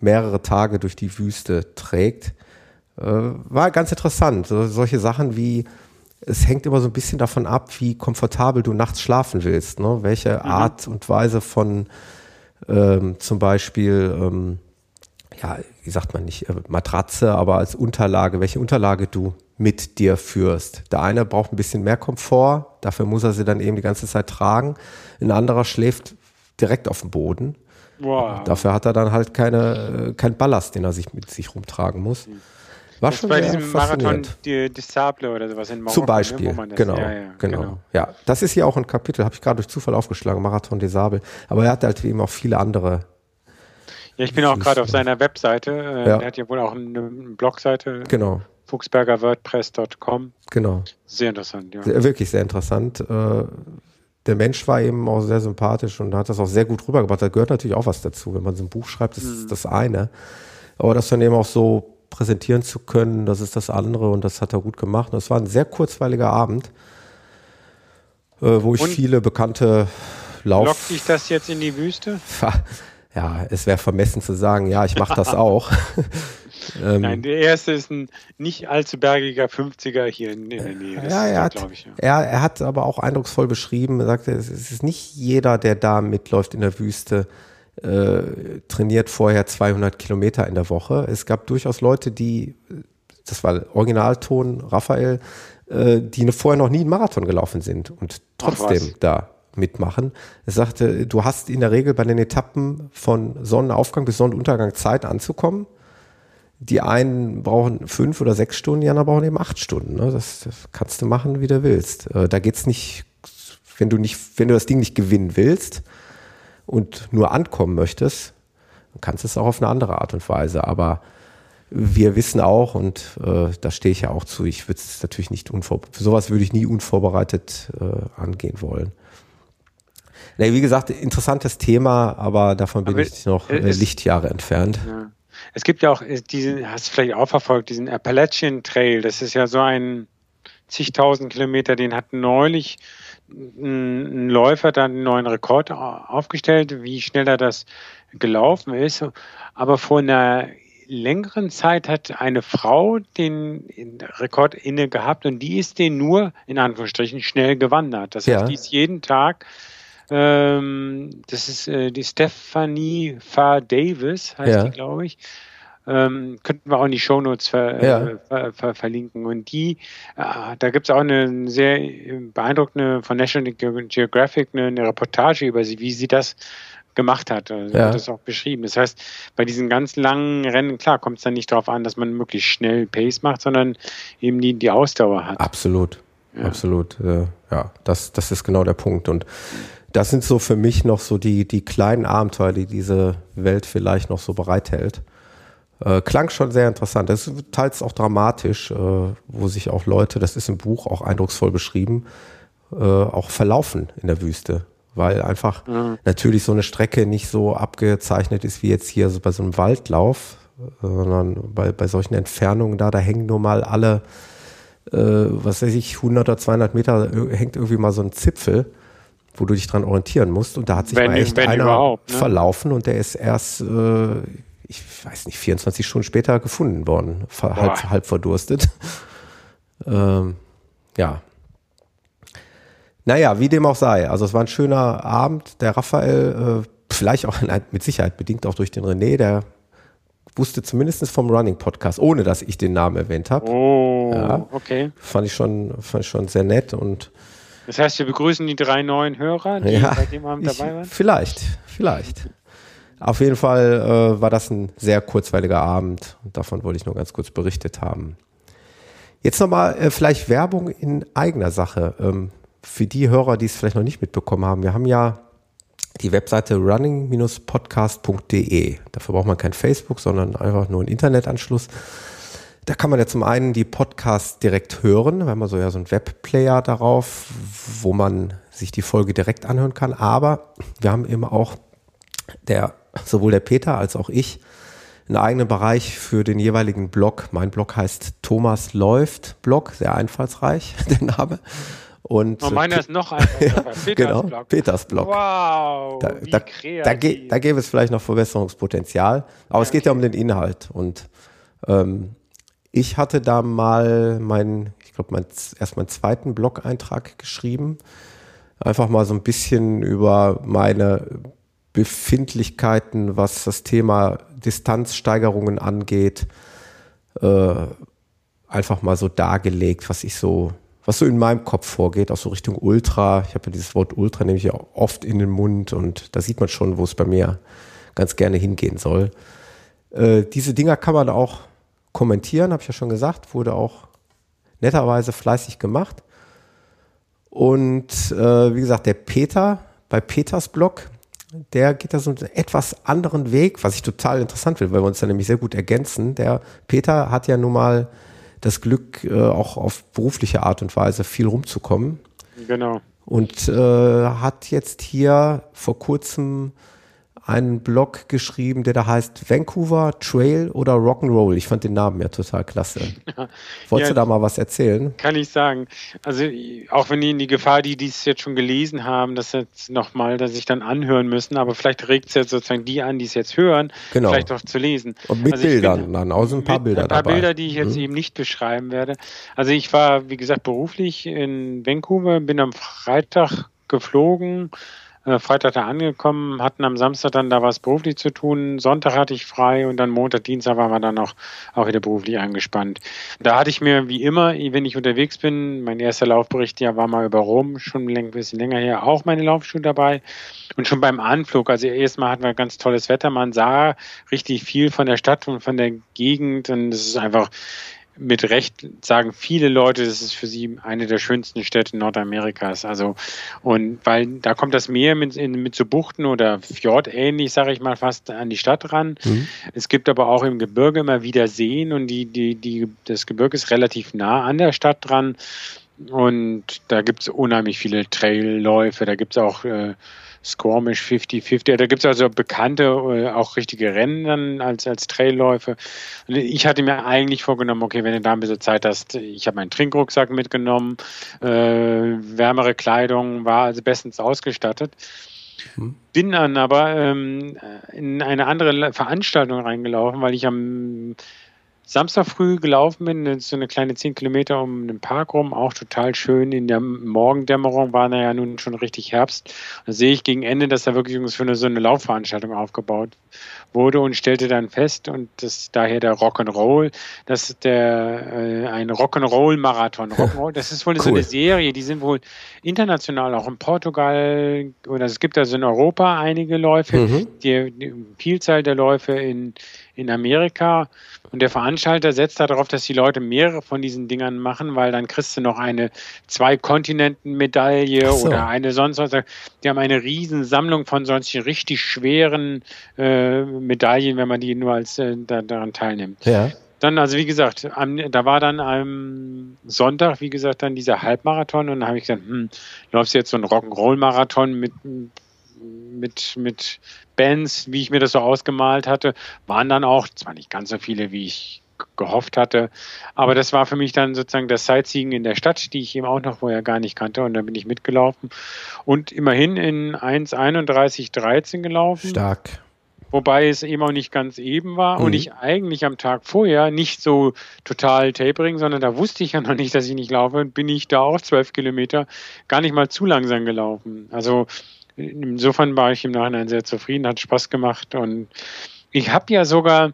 mehrere Tage durch die Wüste trägt. Äh, war ganz interessant. So, solche Sachen wie es hängt immer so ein bisschen davon ab, wie komfortabel du nachts schlafen willst. Ne? Welche mhm. Art und Weise von ähm, zum Beispiel, ähm, ja, wie sagt man nicht, äh, Matratze, aber als Unterlage, welche Unterlage du mit dir führst. Der eine braucht ein bisschen mehr Komfort, dafür muss er sie dann eben die ganze Zeit tragen. Ein anderer schläft direkt auf dem Boden. Wow. Dafür hat er dann halt keine, äh, kein Ballast, den er sich mit sich rumtragen muss. Mhm. War das schon bei diesem Marathon die, die Sable oder sowas in Marokko. Zum Beispiel, ne, man das- genau, ja, ja, genau, Ja, das ist hier auch ein Kapitel, habe ich gerade durch Zufall aufgeschlagen, Marathon des Sables. Aber er hat halt eben auch viele andere. Ja, ich bin auch gerade auf seiner Webseite. Äh, Ja. Er hat ja wohl auch eine, eine Blogseite, Genau, fuchsbergerwordpress.com. genau. Sehr interessant, ja. Sehr, wirklich sehr interessant. Äh, der Mensch war eben auch sehr sympathisch und hat das auch sehr gut rübergebracht. Da gehört natürlich auch was dazu. Wenn man so ein Buch schreibt, das Mhm. ist das eine. Aber das dann eben auch so präsentieren zu können, das ist das andere und das hat er gut gemacht. Und es war ein sehr kurzweiliger Abend, äh, wo ich Und viele bekannte Lauf... Lockt dich das jetzt in die Wüste? Ja, es wäre vermessen zu sagen, ja, ich mache das auch. ähm, Nein, der erste ist ein nicht allzu bergiger 50er hier in, in der Nähe. Das ja, er hat, ich. Ja. er, er hat aber auch eindrucksvoll beschrieben, er sagte, es ist nicht jeder, der da mitläuft in der Wüste, äh, trainiert vorher 200 Kilometer in der Woche. Es gab durchaus Leute, die, das war Originalton, Raphael, äh, die vorher noch nie einen Marathon gelaufen sind und trotzdem da mitmachen. Er sagte, du hast in der Regel bei den Etappen von Sonnenaufgang bis Sonnenuntergang Zeit anzukommen. Die einen brauchen fünf oder sechs Stunden, die anderen brauchen eben acht Stunden. Ne? Das, das kannst du machen, wie du willst. Äh, da geht's nicht, wenn du nicht, wenn du das Ding nicht gewinnen willst und nur ankommen möchtest, dann kannst du es auch auf eine andere Art und Weise. Aber wir wissen auch, und äh, da stehe ich ja auch zu, ich würde es natürlich nicht unvorbereitet, für sowas würde ich nie unvorbereitet äh, angehen wollen. Nee, wie gesagt, interessantes Thema, aber davon bin Aber ich noch äh, Lichtjahre entfernt. Ja. Es gibt ja auch äh, diesen, hast du vielleicht auch verfolgt, diesen Appalachian Trail. Das ist ja so ein zigtausend Kilometer, den hat neulich ein, Läufer dann einen neuen Rekord au- aufgestellt, wie schnell er das gelaufen ist. Aber vor einer längeren Zeit hat eine Frau den Rekord inne gehabt und die ist den nur in Anführungsstrichen schnell gewandert. Das Ja. heißt, die ist jeden Tag ähm, das ist äh, die Stephanie Farr Davis, heißt Ja. die, glaube ich. Ähm, könnten wir auch in die Shownotes ver, Ja. äh, ver, ver, verlinken. Und die, äh, da gibt es auch eine sehr beeindruckende von National Ge- Geographic eine, eine Reportage über sie, wie sie das gemacht hat. Also Ja. wird das auch beschrieben. Das heißt, bei diesen ganz langen Rennen, klar, kommt es dann nicht darauf an, dass man möglichst schnell Pace macht, sondern eben die, die Ausdauer hat. Absolut, Ja. absolut. Äh, ja, das, das ist genau der Punkt. Und das sind so für mich noch so die, die kleinen Abenteuer, die diese Welt vielleicht noch so bereithält. Äh, klang schon sehr interessant. Das ist teils auch dramatisch, äh, wo sich auch Leute, das ist im Buch auch eindrucksvoll beschrieben, äh, auch verlaufen in der Wüste. Weil einfach natürlich so eine Strecke nicht so abgezeichnet ist wie jetzt hier so bei so einem Waldlauf, äh, sondern bei, bei solchen Entfernungen da, da hängen nur mal alle äh, was weiß ich, 100 oder 200 Meter äh, hängt irgendwie mal so ein Zipfel, wo du dich dran orientieren musst. Und da hat sich Wenn- mal echt einer überhaupt, ne? verlaufen und der ist erst, äh, ich weiß nicht, 24 Stunden später gefunden worden, halb, halb verdurstet. ähm, ja. Naja, wie dem auch sei. Also es war ein schöner Abend. Der Raphael, äh, vielleicht auch mit Sicherheit bedingt auch durch den René, der wusste zumindest vom Running Podcast, ohne dass ich den Namen erwähnt habe. Oh, Ja. okay. Fand ich schon, fand ich schon sehr nett und Das heißt, wir begrüßen die drei neuen Hörer, die ja, bei dem Abend dabei waren. vielleicht, vielleicht. Auf jeden Fall äh, war das ein sehr kurzweiliger Abend und davon wollte ich nur ganz kurz berichtet haben. Jetzt nochmal äh, vielleicht Werbung in eigener Sache. Ähm, für die Hörer, die es vielleicht noch nicht mitbekommen haben. Wir haben ja die Webseite running-podcast.de. Dafür braucht man kein Facebook, sondern einfach nur einen Internetanschluss. Da kann man ja zum einen die Podcasts direkt hören. Wir haben also ja so einen Webplayer darauf, wo man sich die Folge direkt anhören kann. Aber wir haben eben auch der, sowohl der Peter als auch ich, einen eigenen Bereich für den jeweiligen Blog. Mein Blog heißt Thomas läuft Blog, sehr einfallsreich, der Name. Und Oh, meiner ist noch einfacher. Peters genau, Blog. Peters Blog. Wow, Da, wie da, kreativ. da, da gäbe es vielleicht noch Verbesserungspotenzial. Aber es geht ja um den Inhalt. Und ähm, ich hatte da mal meinen, ich glaube, mein, erst meinen zweiten Blog-Eintrag geschrieben. Einfach mal so ein bisschen über meine Befindlichkeiten, was das Thema Distanzsteigerungen angeht. Äh, einfach mal so dargelegt, was ich so, was so in meinem Kopf vorgeht, auch so Richtung Ultra. Ich habe ja dieses Wort Ultra nämlich ja oft in den Mund und da sieht man schon, wo es bei mir ganz gerne hingehen soll. Äh, diese Dinger kann man auch kommentieren, habe ich ja schon gesagt, wurde auch netterweise fleißig gemacht. Und äh, wie gesagt, der Peter bei Peters Blog, der geht da so einen etwas anderen Weg, was ich total interessant finde, weil wir uns da nämlich sehr gut ergänzen. Der Peter hat ja nun mal das Glück, äh, auch auf berufliche Art und Weise viel rumzukommen. Genau. Und äh, hat jetzt hier vor kurzem einen Blog geschrieben, der da heißt Vancouver Trail oder Rock'n'Roll. Ich fand den Namen ja total klasse. Wolltest ja, du da mal was erzählen? Kann ich sagen. Also auch wenn die in die Gefahr, die dies jetzt schon gelesen haben, dass jetzt nochmal, dass sich dann anhören müssen, aber vielleicht regt es jetzt sozusagen die an, die es jetzt hören, genau. vielleicht auch zu lesen. Und mit also Bildern bin, dann, außer ein paar Bilder Ein paar dabei. Bilder, die ich jetzt mhm. eben nicht beschreiben werde. Also ich war, wie gesagt, beruflich in Vancouver, bin am Freitag geflogen, Freitag da angekommen, hatten am Samstag dann da was beruflich zu tun, Sonntag hatte ich frei und dann Montag, Dienstag waren wir dann auch, auch wieder beruflich angespannt. Da hatte ich mir wie immer, wenn ich unterwegs bin, mein erster Laufbericht ja war mal über Rom, schon ein bisschen länger her, auch meine Laufschuhe dabei. Und schon beim Anflug, also erstmal hatten wir ganz tolles Wetter, man sah richtig viel von der Stadt und von der Gegend und es ist einfach mit Recht sagen viele Leute, das ist für sie eine der schönsten Städte Nordamerikas. Also, und weil da kommt das Meer mit, in, mit so Buchten oder Fjord ähnlich, sage ich mal, fast an die Stadt ran. Mhm. Es gibt aber auch im Gebirge immer wieder Seen und die, die, die, das Gebirge ist relativ nah an der Stadt dran. Und da gibt es unheimlich viele Trailläufe, da gibt es auch äh, Squamish 50-50. Da gibt es also bekannte, äh, auch richtige Rennen dann als, als Trailläufe. Ich hatte mir eigentlich vorgenommen, okay, wenn du da ein bisschen Zeit hast, ich habe meinen Trinkrucksack mitgenommen, äh, wärmere Kleidung, war also bestens ausgestattet. Mhm. Bin dann aber ähm, in eine andere Veranstaltung reingelaufen, weil ich am Samstag früh gelaufen bin, so eine kleine 10 Kilometer um den Park rum, auch total schön. In der Morgendämmerung war da ja nun schon richtig Herbst. Da sehe ich gegen Ende, dass da wirklich für eine, so eine Laufveranstaltung aufgebaut wurde und stellte dann fest, und das daher der Rock'n'Roll, dass der äh, ein Rock'n'Roll-Marathon, Rock'n'Roll, das ist wohl cool. so eine Serie, die sind wohl international auch in Portugal oder es gibt also in Europa einige Läufe, mhm. die, die Vielzahl der Läufe in in Amerika. Und der Veranstalter setzt darauf, dass die Leute mehrere von diesen Dingern machen, weil dann kriegst du noch eine Zwei-Kontinenten-Medaille so. oder eine sonst was. Die haben eine riesen Sammlung von solchen richtig schweren äh, Medaillen, wenn man die nur als äh, da, daran teilnimmt. Ja. Dann, also wie gesagt, am, da war dann am Sonntag, wie gesagt, dann dieser Halbmarathon und dann habe ich gesagt, hm, läufst du jetzt so einen Rock'n'Roll-Marathon mit mit, mit Bands, wie ich mir das so ausgemalt hatte, waren dann auch, zwar nicht ganz so viele, wie ich gehofft hatte, aber das war für mich dann sozusagen das Sightseeing in der Stadt, die ich eben auch noch vorher gar nicht kannte und da bin ich mitgelaufen und immerhin in 1,31,13 gelaufen. Stark wobei es eben auch nicht ganz eben war mhm. und ich eigentlich am Tag vorher nicht so total tapering, sondern da wusste ich ja noch nicht, dass ich nicht laufe, bin ich da auch zwölf Kilometer gar nicht mal zu langsam gelaufen. Also insofern war ich im Nachhinein sehr zufrieden, hat Spaß gemacht und ich habe ja sogar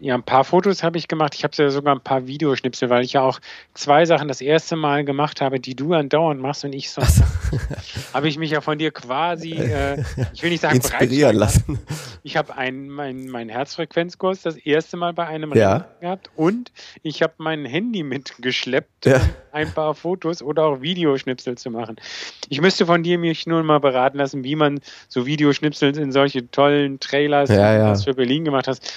ja, ein paar Fotos habe ich gemacht. Ich habe ja sogar ein paar Videoschnipsel, weil ich ja auch zwei Sachen das erste Mal gemacht habe, die du andauernd machst und ich so. habe ich mich ja von dir quasi, äh, ich will nicht sagen, inspirieren lassen. Ich habe einen, mein, mein Herzfrequenzkurs das erste Mal bei einem ja. Rennen gehabt und ich habe mein Handy mitgeschleppt, ja. um ein paar Fotos oder auch Videoschnipsel zu machen. Ich müsste von dir mich nur mal beraten lassen, wie man so Videoschnipsel in solche tollen Trailers, ja, ja. was für Berlin gemacht hast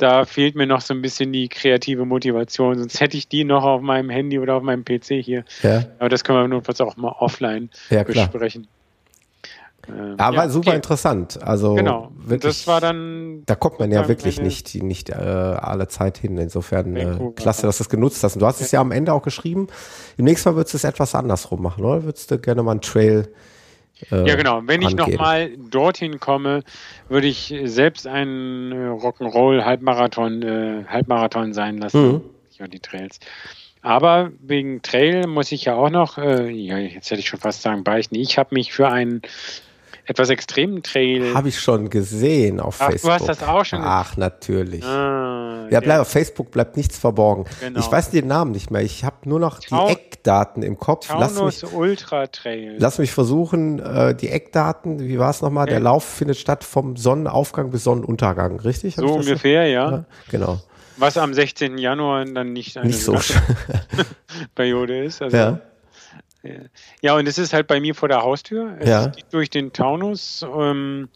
da fehlt mir noch so ein bisschen die kreative Motivation. Sonst hätte ich die noch auf meinem Handy oder auf meinem PC hier. Ja. Aber das können wir notfalls auch mal offline ja, besprechen. Ähm, ja, war super okay. interessant. Also genau. Wirklich, das war dann. Da kommt man ja wirklich nicht, nicht äh, alle Zeit hin. Insofern äh, klasse, dass du es genutzt hast. Und du hast ja. es ja am Ende auch geschrieben. Im nächsten Mal würdest du es etwas andersrum machen, oder? Würdest du gerne mal einen Trail äh, ja, genau. Wenn ich nochmal dorthin komme, würde ich selbst einen äh, Rock'n'Roll-Halbmarathon äh, Halbmarathon sein lassen. Mhm. Ja, die Trails. Aber wegen Trail muss ich ja auch noch, äh, ja, jetzt hätte ich schon fast sagen, beichten. Ich habe mich für einen etwas extremen Trail. Habe ich schon gesehen auf Ach, Facebook. Du hast das auch schon Ach, natürlich. Ah, Ja, bleib, auf Facebook bleibt nichts verborgen. Genau. Ich weiß den Namen nicht mehr. Ich habe nur noch Tau die Eckdaten im Kopf. Taunus lass mich, Ultra Trail. Lass mich versuchen, äh, die Eckdaten, wie war es nochmal? Der Lauf findet statt vom Sonnenaufgang bis Sonnenuntergang, richtig? Hab so ungefähr, ja. ja. Genau. Was am 16. Januar dann nicht eine nicht so Periode ist. Also, ja. Ja, und es ist halt bei mir vor der Haustür. Es ja. geht durch den Taunus. Ähm,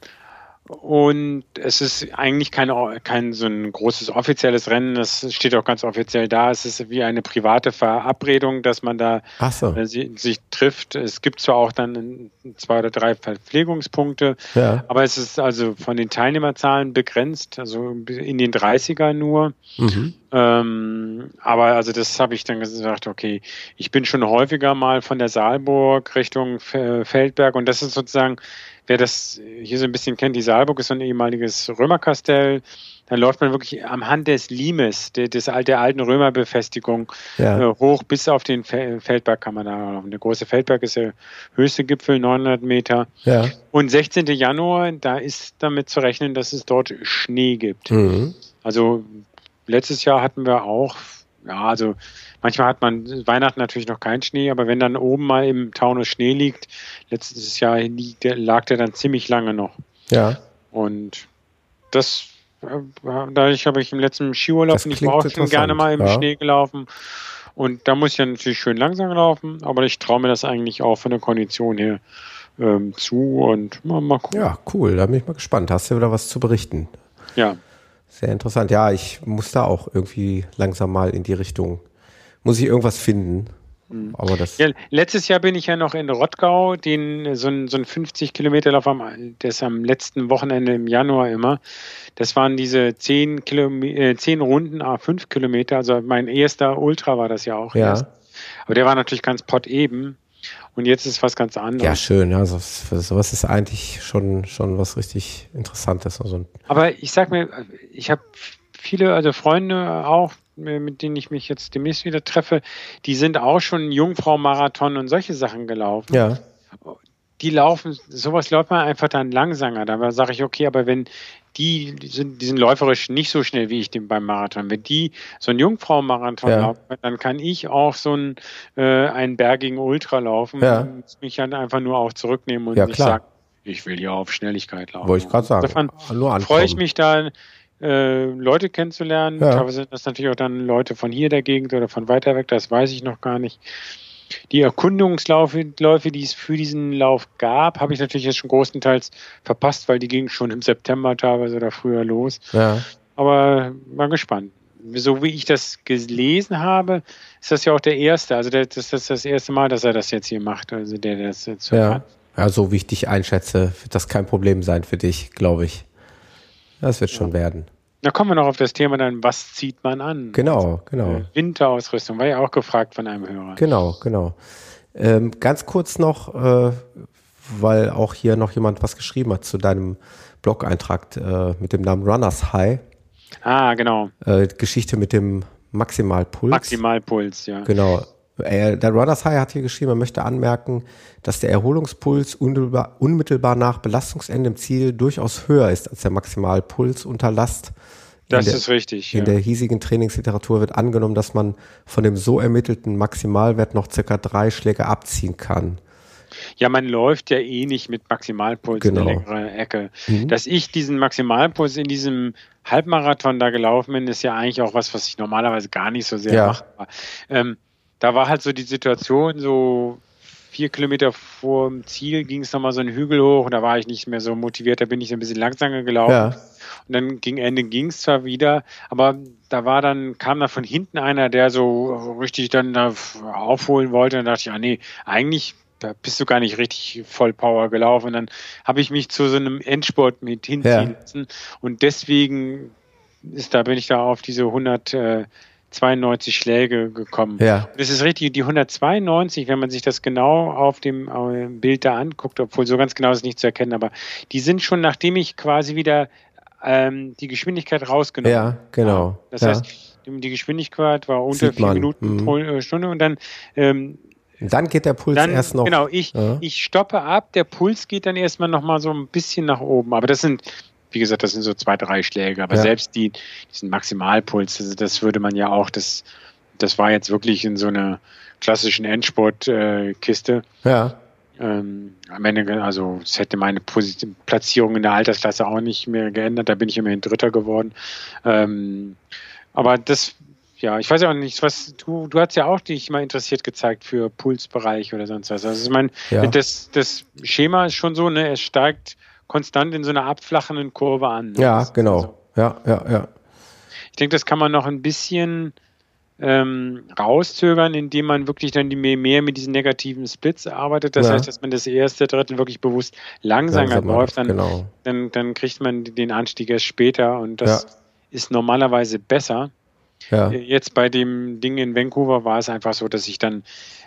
und es ist eigentlich kein, kein so ein großes offizielles Rennen, das steht auch ganz offiziell da. Es ist wie eine private Verabredung, dass man da so. äh, sich trifft. Es gibt zwar auch dann zwei oder drei Verpflegungspunkte, ja. aber es ist also von den Teilnehmerzahlen begrenzt, also in den 30er nur. Mhm. Ähm, aber also das habe ich dann gesagt, okay, ich bin schon häufiger mal von der Saalburg Richtung Feldberg und das ist sozusagen wer das hier so ein bisschen kennt, die Saalburg ist so ein ehemaliges Römerkastell. Da läuft man wirklich am Hand des Limes, der, des, der alten Römerbefestigung, ja. äh, hoch bis auf den Feldberg kann man da laufen. Der große Feldberg ist der höchste Gipfel, 900 Meter. Ja. Und 16. Januar, da ist damit zu rechnen, dass es dort Schnee gibt. Mhm. Also letztes Jahr hatten wir auch, ja, also Manchmal hat man Weihnachten natürlich noch keinen Schnee, aber wenn dann oben mal im Taunus Schnee liegt, letztes Jahr liegt, lag der dann ziemlich lange noch. Ja. Und das, äh, dadurch habe ich im letzten Skiurlaub, ich war auch schon gerne mal im ja. Schnee gelaufen. Und da muss ich ja natürlich schön langsam laufen, aber ich traue mir das eigentlich auch von der Kondition her ähm, zu und mal, mal gucken. Ja, cool, da bin ich mal gespannt. Hast du wieder was zu berichten? Ja. Sehr interessant. Ja, ich muss da auch irgendwie langsam mal in die Richtung muss ich irgendwas finden. Mhm. Aber das ja, letztes Jahr bin ich ja noch in Rottgau, den, so ein, so ein 50 Kilometer Lauf am, das am letzten Wochenende im Januar immer. Das waren diese 10, Kilome äh, 10 Runden, a 5 Kilometer. Also mein erster Ultra war das ja auch ja. erst. Aber der war natürlich ganz pott eben. Und jetzt ist was ganz anderes. Ja, schön. Ja, so, sowas ist eigentlich schon, schon was richtig Interessantes. Also Aber ich sag mir, ich habe viele, also Freunde auch, mit denen ich mich jetzt demnächst wieder treffe, die sind auch schon Jungfrau-Marathon und solche Sachen gelaufen. Ja. Die laufen, sowas läuft man einfach dann langsamer. Da sage ich, okay, aber wenn die, die sind, die sind läuferisch nicht so schnell wie ich den beim Marathon. Wenn die so einen Jungfrau-Marathon ja. laufen, dann kann ich auch so einen, äh, einen bergigen Ultra laufen ja. und mich dann einfach nur auch zurücknehmen und ja, nicht sagen, ich will hier auf Schnelligkeit laufen. Wollte ich gerade sagen. Insofern freue ich mich da äh, Leute kennenzulernen. Ja. Teilweise sind das natürlich auch dann Leute von hier der Gegend oder von weiter weg, das weiß ich noch gar nicht. Die Erkundungsläufe, die es für diesen Lauf gab, habe ich natürlich jetzt schon größtenteils verpasst, weil die gingen schon im September teilweise oder früher los. Ja. Aber mal gespannt. So wie ich das gelesen habe, ist das ja auch der erste. Also das ist das erste Mal, dass er das jetzt hier macht. Also der, der das jetzt ja. ja, so wie ich dich einschätze, wird das kein Problem sein für dich, glaube ich. Das wird schon ja. werden. Da kommen wir noch auf das Thema dann, was zieht man an? Genau, genau. Äh, Winterausrüstung, war ja auch gefragt von einem Hörer. Genau, genau. Ähm, ganz kurz noch, äh, weil auch hier noch jemand was geschrieben hat zu deinem Blog-Eintrag äh, mit dem Namen Runners High. Ah, genau. Äh, Geschichte mit dem Maximalpuls. Maximalpuls, ja. Genau. Äh, der Runners High hat hier geschrieben, er möchte anmerken, dass der Erholungspuls unmittelbar, unmittelbar nach Belastungsende im Ziel durchaus höher ist als der Maximalpuls unter Last. Das der, ist richtig. In ja. der hiesigen Trainingsliteratur wird angenommen, dass man von dem so ermittelten Maximalwert noch circa drei Schläge abziehen kann. Ja, man läuft ja eh nicht mit Maximalpuls genau. in der längeren Ecke. Mhm. Dass ich diesen Maximalpuls in diesem Halbmarathon da gelaufen bin, ist ja eigentlich auch was, was ich normalerweise gar nicht so sehr ja. mache. Ähm, da war halt so die Situation, so vier Kilometer vor dem Ziel ging es nochmal so einen Hügel hoch und da war ich nicht mehr so motiviert, da bin ich so ein bisschen langsamer gelaufen. Ja. Und dann gegen Ende ging es zwar wieder, aber da war dann, kam da von hinten einer, der so richtig dann da aufholen wollte. Und dann dachte ich, ah nee, eigentlich da bist du gar nicht richtig voll Power gelaufen. Und dann habe ich mich zu so einem Endsport mit hinziehen Ja. lassen. Und deswegen ist da bin ich da auf diese 100 92 Schläge gekommen. Ja. Das ist richtig, die 192, wenn man sich das genau auf dem äh, Bild da anguckt, obwohl so ganz genau ist nicht zu erkennen, aber die sind schon, nachdem ich quasi wieder ähm, die Geschwindigkeit rausgenommen Ja, genau. habe. Das ja. heißt, die die Geschwindigkeit war unter Sieht vier man. Minuten Mhm. pro äh, Stunde und dann ähm, Dann geht der Puls dann, erst noch. genau, ich, Ja. ich stoppe ab, der Puls geht dann erstmal nochmal so ein bisschen nach oben. Aber das sind wie gesagt, das sind so zwei, drei Schläge, aber ja. selbst die, diesen Maximalpuls, das, das, würde man ja auch, das, das war jetzt wirklich in so einer klassischen Endsportkiste. Äh, ja. Ähm, am Ende, also es hätte meine Position, Platzierung in der Altersklasse auch nicht mehr geändert, da bin ich immerhin Dritter geworden. Ähm, aber das, ja, ich weiß ja auch nicht, was du, du hast ja auch dich mal interessiert gezeigt für Pulsbereich oder sonst was. Also ich meine, ja. das, das Schema ist schon so, ne, es steigt konstant in so einer abflachenden Kurve an. Ja, genau. Also, ja, ja, ja. Ich denke, das kann man noch ein bisschen ähm, rauszögern, indem man wirklich dann die mehr mit diesen negativen Splits arbeitet. Das ja. heißt, dass man das erste Drittel wirklich bewusst langsamer Langsam läuft, dann, genau. dann, dann kriegt man den Anstieg erst später und das ja. ist normalerweise besser. Ja. Äh, jetzt bei dem Ding in Vancouver war es einfach so, dass ich dann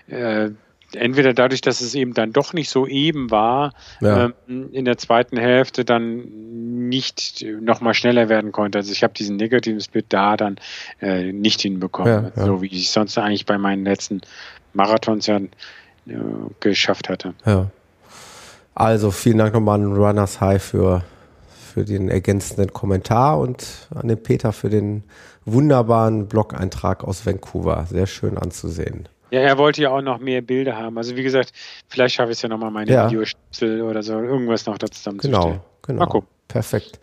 äh, entweder dadurch, dass es eben dann doch nicht so eben war, ja. ähm, in der zweiten Hälfte dann nicht nochmal schneller werden konnte. Also ich habe diesen negativen Split da dann äh, nicht hinbekommen, ja, so wie ich es sonst eigentlich bei meinen letzten Marathons ja äh, geschafft hatte. Ja. Also vielen Dank nochmal an Runners High für, für den ergänzenden Kommentar und an den Peter für den wunderbaren Blog-Eintrag aus Vancouver. Sehr schön anzusehen. Ja, er wollte ja auch noch mehr Bilder haben. Also wie gesagt, vielleicht schaffe ich es ja nochmal meine ja. Videoschnipsel oder so, irgendwas noch da zusammenzustellen. Genau, genau. Gucken. Perfekt.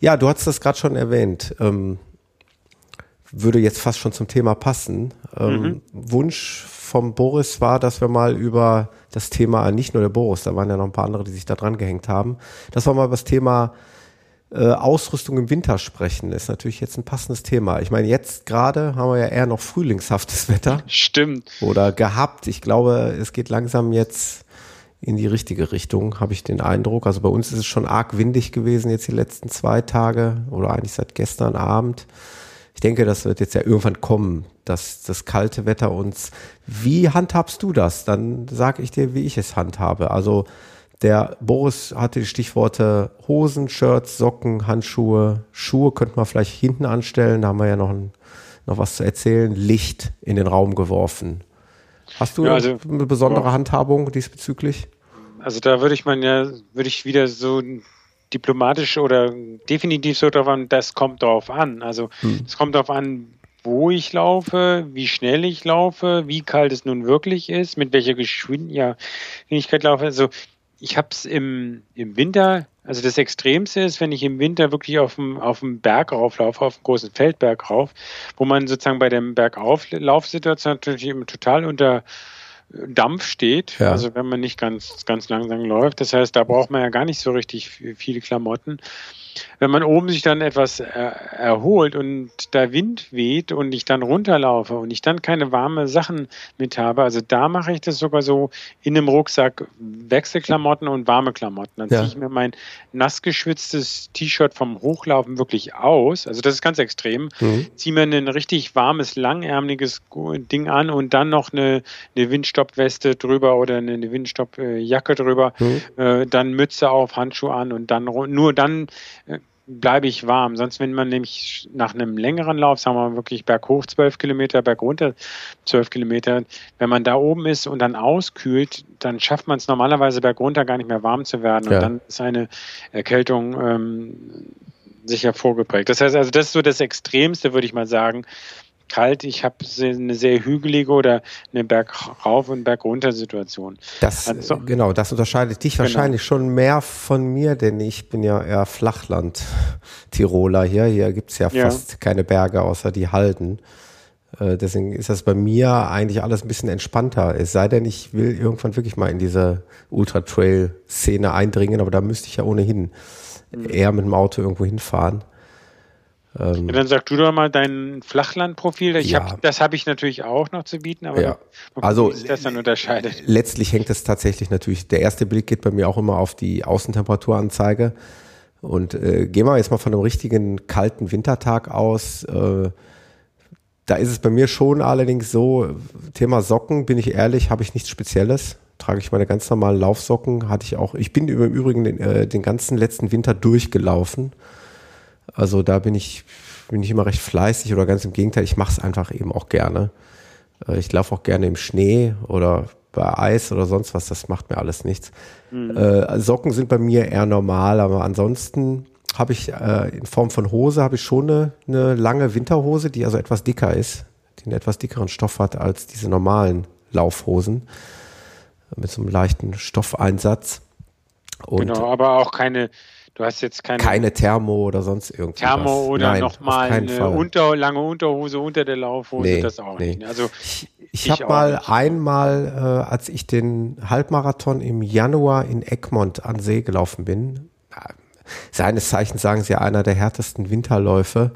Ja, du hast das gerade schon erwähnt. Ähm, würde jetzt fast schon zum Thema passen. Ähm, mhm. Wunsch vom Boris war, dass wir mal über das Thema, nicht nur der Boris, da waren ja noch ein paar andere, die sich da dran gehängt haben, dass wir mal über das Thema äh, Ausrüstung im Winter sprechen, ist natürlich jetzt ein passendes Thema. Ich meine, jetzt gerade haben wir ja eher noch frühlingshaftes Wetter. Stimmt. Oder gehabt. Ich glaube, es geht langsam jetzt in die richtige Richtung, habe ich den Eindruck. Also bei uns ist es schon arg windig gewesen jetzt die letzten zwei Tage oder eigentlich seit gestern Abend. Ich denke, das wird jetzt ja irgendwann kommen, dass das kalte Wetter uns. Wie handhabst du das? Dann sage ich dir, wie ich es handhabe. Also der Boris hatte die Stichworte Hosen, Shirts, Socken, Handschuhe, Schuhe könnte man vielleicht hinten anstellen. Da haben wir ja noch, ein, noch was zu erzählen. Licht in den Raum geworfen. Hast du ja, also, eine besondere ja. Handhabung diesbezüglich? Also da würde ich man ja, würde ich wieder so diplomatisch oder definitiv so drauf an, das kommt drauf an. Also hm. es kommt darauf an, wo ich laufe, wie schnell ich laufe, wie kalt es nun wirklich ist, mit welcher Geschwindigkeit laufe. Also ich habe es im, im Winter, also das Extremste ist, wenn ich im Winter wirklich auf dem, auf dem Berg rauflaufe, auf dem großen Feldberg rauf, wo man sozusagen bei der Bergauflaufsituation natürlich total unter Dampf steht, ja. also wenn man nicht ganz, ganz langsam läuft. Das heißt, da braucht man ja gar nicht so richtig viele Klamotten wenn man oben sich dann etwas er, erholt und der Wind weht und ich dann runterlaufe und ich dann keine warme Sachen mit habe, also da mache ich das sogar so in einem Rucksack Wechselklamotten und warme Klamotten. Dann ja. ziehe ich mir mein nass geschwitztes T-Shirt vom Hochlaufen wirklich aus. Also das ist ganz extrem. Mhm. Ziehe mir ein richtig warmes, langärmeliges Ding an und dann noch eine, eine Windstoppweste drüber oder eine Windstoppjacke drüber. Mhm. Äh, dann Mütze auf, Handschuhe an und dann nur dann bleibe ich warm. Sonst, wenn man nämlich nach einem längeren Lauf, sagen wir mal wirklich berghoch zwölf Kilometer, bergunter zwölf Kilometer, wenn man da oben ist und dann auskühlt, dann schafft man es normalerweise bergunter gar nicht mehr warm zu werden. Ja. Und dann ist eine Erkältung ähm, sicher vorgeprägt. Das heißt also, das ist so das Extremste, würde ich mal sagen, kalt, ich habe eine sehr hügelige oder eine Bergauf- und Bergunter-Situation. Das, also, genau, das unterscheidet dich genau. wahrscheinlich schon mehr von mir, denn ich bin ja eher Flachland-Tiroler hier. Hier gibt's ja, ja fast keine Berge außer die Halden. Äh, deswegen ist das bei mir eigentlich alles ein bisschen entspannter. Es sei denn, ich will irgendwann wirklich mal in diese Ultra-Trail-Szene eindringen, aber da müsste ich ja ohnehin mhm. eher mit dem Auto irgendwo hinfahren. Ähm, ja, dann sag du doch mal dein Flachlandprofil. Ich ja. hab, das habe ich natürlich auch noch zu bieten, aber ja. also, wie sich das dann unterscheidet. Letztlich hängt es tatsächlich natürlich, der erste Blick geht bei mir auch immer auf die Außentemperaturanzeige. Und äh, gehen wir jetzt mal von einem richtigen kalten Wintertag aus. Äh, da ist es bei mir schon allerdings so, Thema Socken, bin ich ehrlich, habe ich nichts Spezielles. Trage ich meine ganz normalen Laufsocken, hatte ich auch. Ich bin im Übrigen den, äh, den ganzen letzten Winter durchgelaufen. Also da bin ich, bin ich immer recht fleißig oder ganz im Gegenteil, ich mache es einfach eben auch gerne. Äh, ich laufe auch gerne im Schnee oder bei Eis oder sonst was, das macht mir alles nichts. Mhm. Äh, Socken sind bei mir eher normal, aber ansonsten habe ich äh, in Form von Hose habe ich schon eine, eine lange Winterhose, die also etwas dicker ist, die einen etwas dickeren Stoff hat als diese normalen Laufhosen mit so einem leichten Stoffeinsatz. Und genau, aber auch keine, du hast jetzt keine, keine Thermo oder sonst irgendwas. Thermo oder nochmal eine unter, lange Unterhose unter der Laufhose, nee, das auch nee. nicht. Also ich, ich habe mal nicht. einmal, äh, als ich den Halbmarathon im Januar in Egmont an See gelaufen bin, seines Zeichens sagen sie einer der härtesten Winterläufe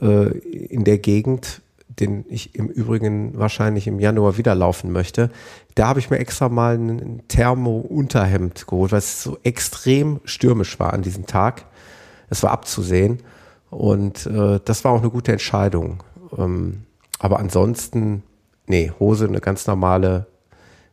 äh, in der Gegend, den ich im Übrigen wahrscheinlich im Januar wieder laufen möchte. Da habe ich mir extra mal ein Thermo-Unterhemd geholt, weil es so extrem stürmisch war an diesem Tag. Es war abzusehen und äh, das war auch eine gute Entscheidung. Ähm, aber ansonsten, nee, Hose eine ganz normale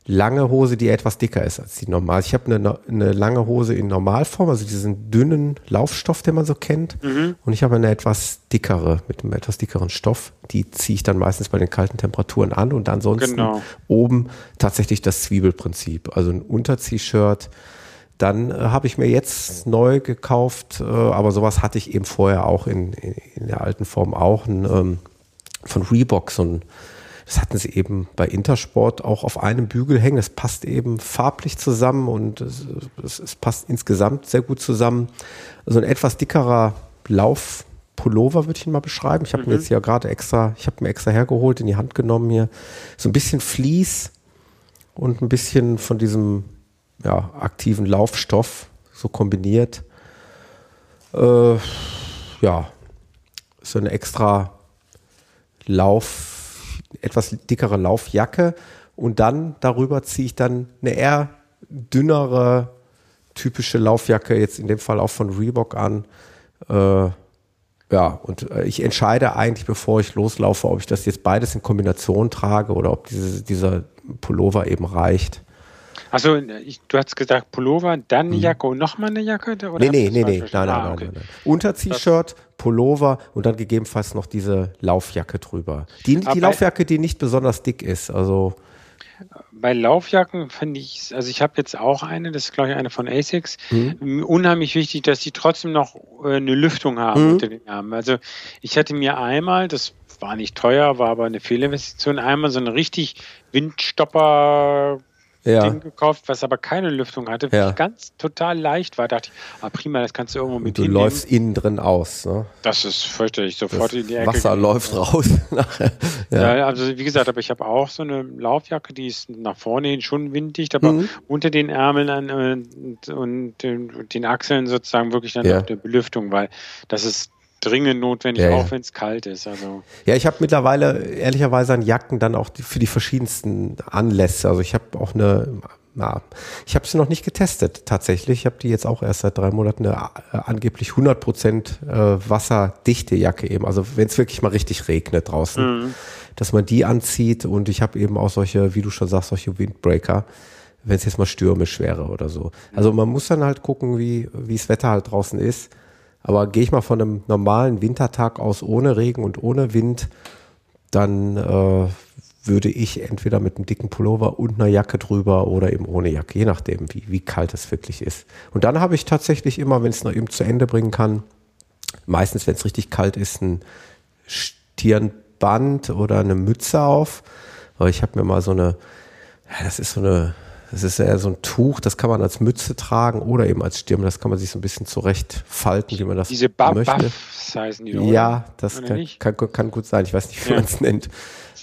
lange Hose, die etwas dicker ist als die normal. Ich habe eine, eine lange Hose in Normalform, also diesen dünnen Laufstoff, den man so kennt. Mhm. Und ich habe eine etwas dickere, mit einem etwas dickeren Stoff. Die ziehe ich dann meistens bei den kalten Temperaturen an und ansonsten genau. oben tatsächlich das Zwiebelprinzip. Also ein Unterzieh-Shirt. Dann äh, habe ich mir jetzt neu gekauft, äh, aber sowas hatte ich eben vorher auch in, in, in der alten Form auch, ein, ähm, von Reebok, so ein das hatten sie eben bei Intersport auch auf einem Bügel hängen. Es passt eben farblich zusammen und es, es, es passt insgesamt sehr gut zusammen. Also ein etwas dickerer Laufpullover würde ich ihn mal beschreiben. Ich habe mhm. mir jetzt ja gerade extra, ich habe mir extra hergeholt, in die Hand genommen hier. So ein bisschen Vlies und ein bisschen von diesem ja, aktiven Laufstoff so kombiniert. Äh, ja, so eine extra Lauf etwas dickere Laufjacke und dann darüber ziehe ich dann eine eher dünnere typische Laufjacke, jetzt in dem Fall auch von Reebok an. Äh, ja, und äh, ich entscheide eigentlich, bevor ich loslaufe, ob ich das jetzt beides in Kombination trage oder ob diese, dieser Pullover eben reicht. Achso, du hast gesagt Pullover, dann eine mhm. Jacke und nochmal eine Jacke? Oder nee, nee, nee, nee, nein, nein, ah, okay. nein, nein. Unter-T-Shirt, Pullover und dann gegebenenfalls noch diese Laufjacke drüber. Die, die Laufjacke, die nicht besonders dick ist, also bei Laufjacken finde ich, also ich habe jetzt auch eine, das ist glaube ich eine von ASICS, mhm. unheimlich wichtig, dass die trotzdem noch äh, eine Lüftung haben mhm. unter den Armen. Also ich hatte mir einmal, das war nicht teuer, war aber eine Fehlinvestition, einmal so eine richtig Windstopper ja. Ding gekauft, was aber keine Lüftung hatte, ja. ganz total leicht war. Da dachte ich, ah, prima, das kannst du irgendwo mit Du hinnehmen. läufst innen drin aus. Ne? Das ist fürchterlich, sofort das in die Ecke. Wasser läuft raus. ja. ja. also wie gesagt, aber ich habe auch so eine Laufjacke, die ist nach vorne hin schon winddicht, aber mhm. unter den Ärmeln an, und, und, und, den Achseln sozusagen wirklich dann ja. auch der Belüftung, weil das ist dringend notwendig, ja, auch wenn es kalt ist. Also. Ja, ich habe mittlerweile ehrlicherweise an Jacken dann auch die, für die verschiedensten Anlässe. Also ich habe auch eine, na, ich habe sie noch nicht getestet tatsächlich. Ich habe die jetzt auch erst seit drei Monaten eine äh, angeblich 100 Prozent äh, wasserdichte Jacke eben. Also wenn es wirklich mal richtig regnet draußen, mhm. dass man die anzieht. Und ich habe eben auch solche, wie du schon sagst, solche Windbreaker wenn es jetzt mal stürmisch wäre oder so. Also man muss dann halt gucken, wie wie das Wetter halt draußen ist. Aber gehe ich mal von einem normalen Wintertag aus ohne Regen und ohne Wind, dann äh, würde ich entweder mit einem dicken Pullover und einer Jacke drüber oder eben ohne Jacke, je nachdem, wie, wie kalt es wirklich ist. Und dann habe ich tatsächlich immer, wenn es noch eben zu Ende bringen kann, meistens, wenn es richtig kalt ist, ein Stirnband oder eine Mütze auf. Aber ich habe mir mal so eine, ja, das ist so eine das ist eher so ein Tuch, das kann man als Mütze tragen oder eben als Stirn. Das kann man sich so ein bisschen zurecht falten, wie man das Diese ba möchte. Buffs heißen die, oder? Ja, das kann, kann, kann, gut sein. Ich weiß nicht, wie ja. man es nennt.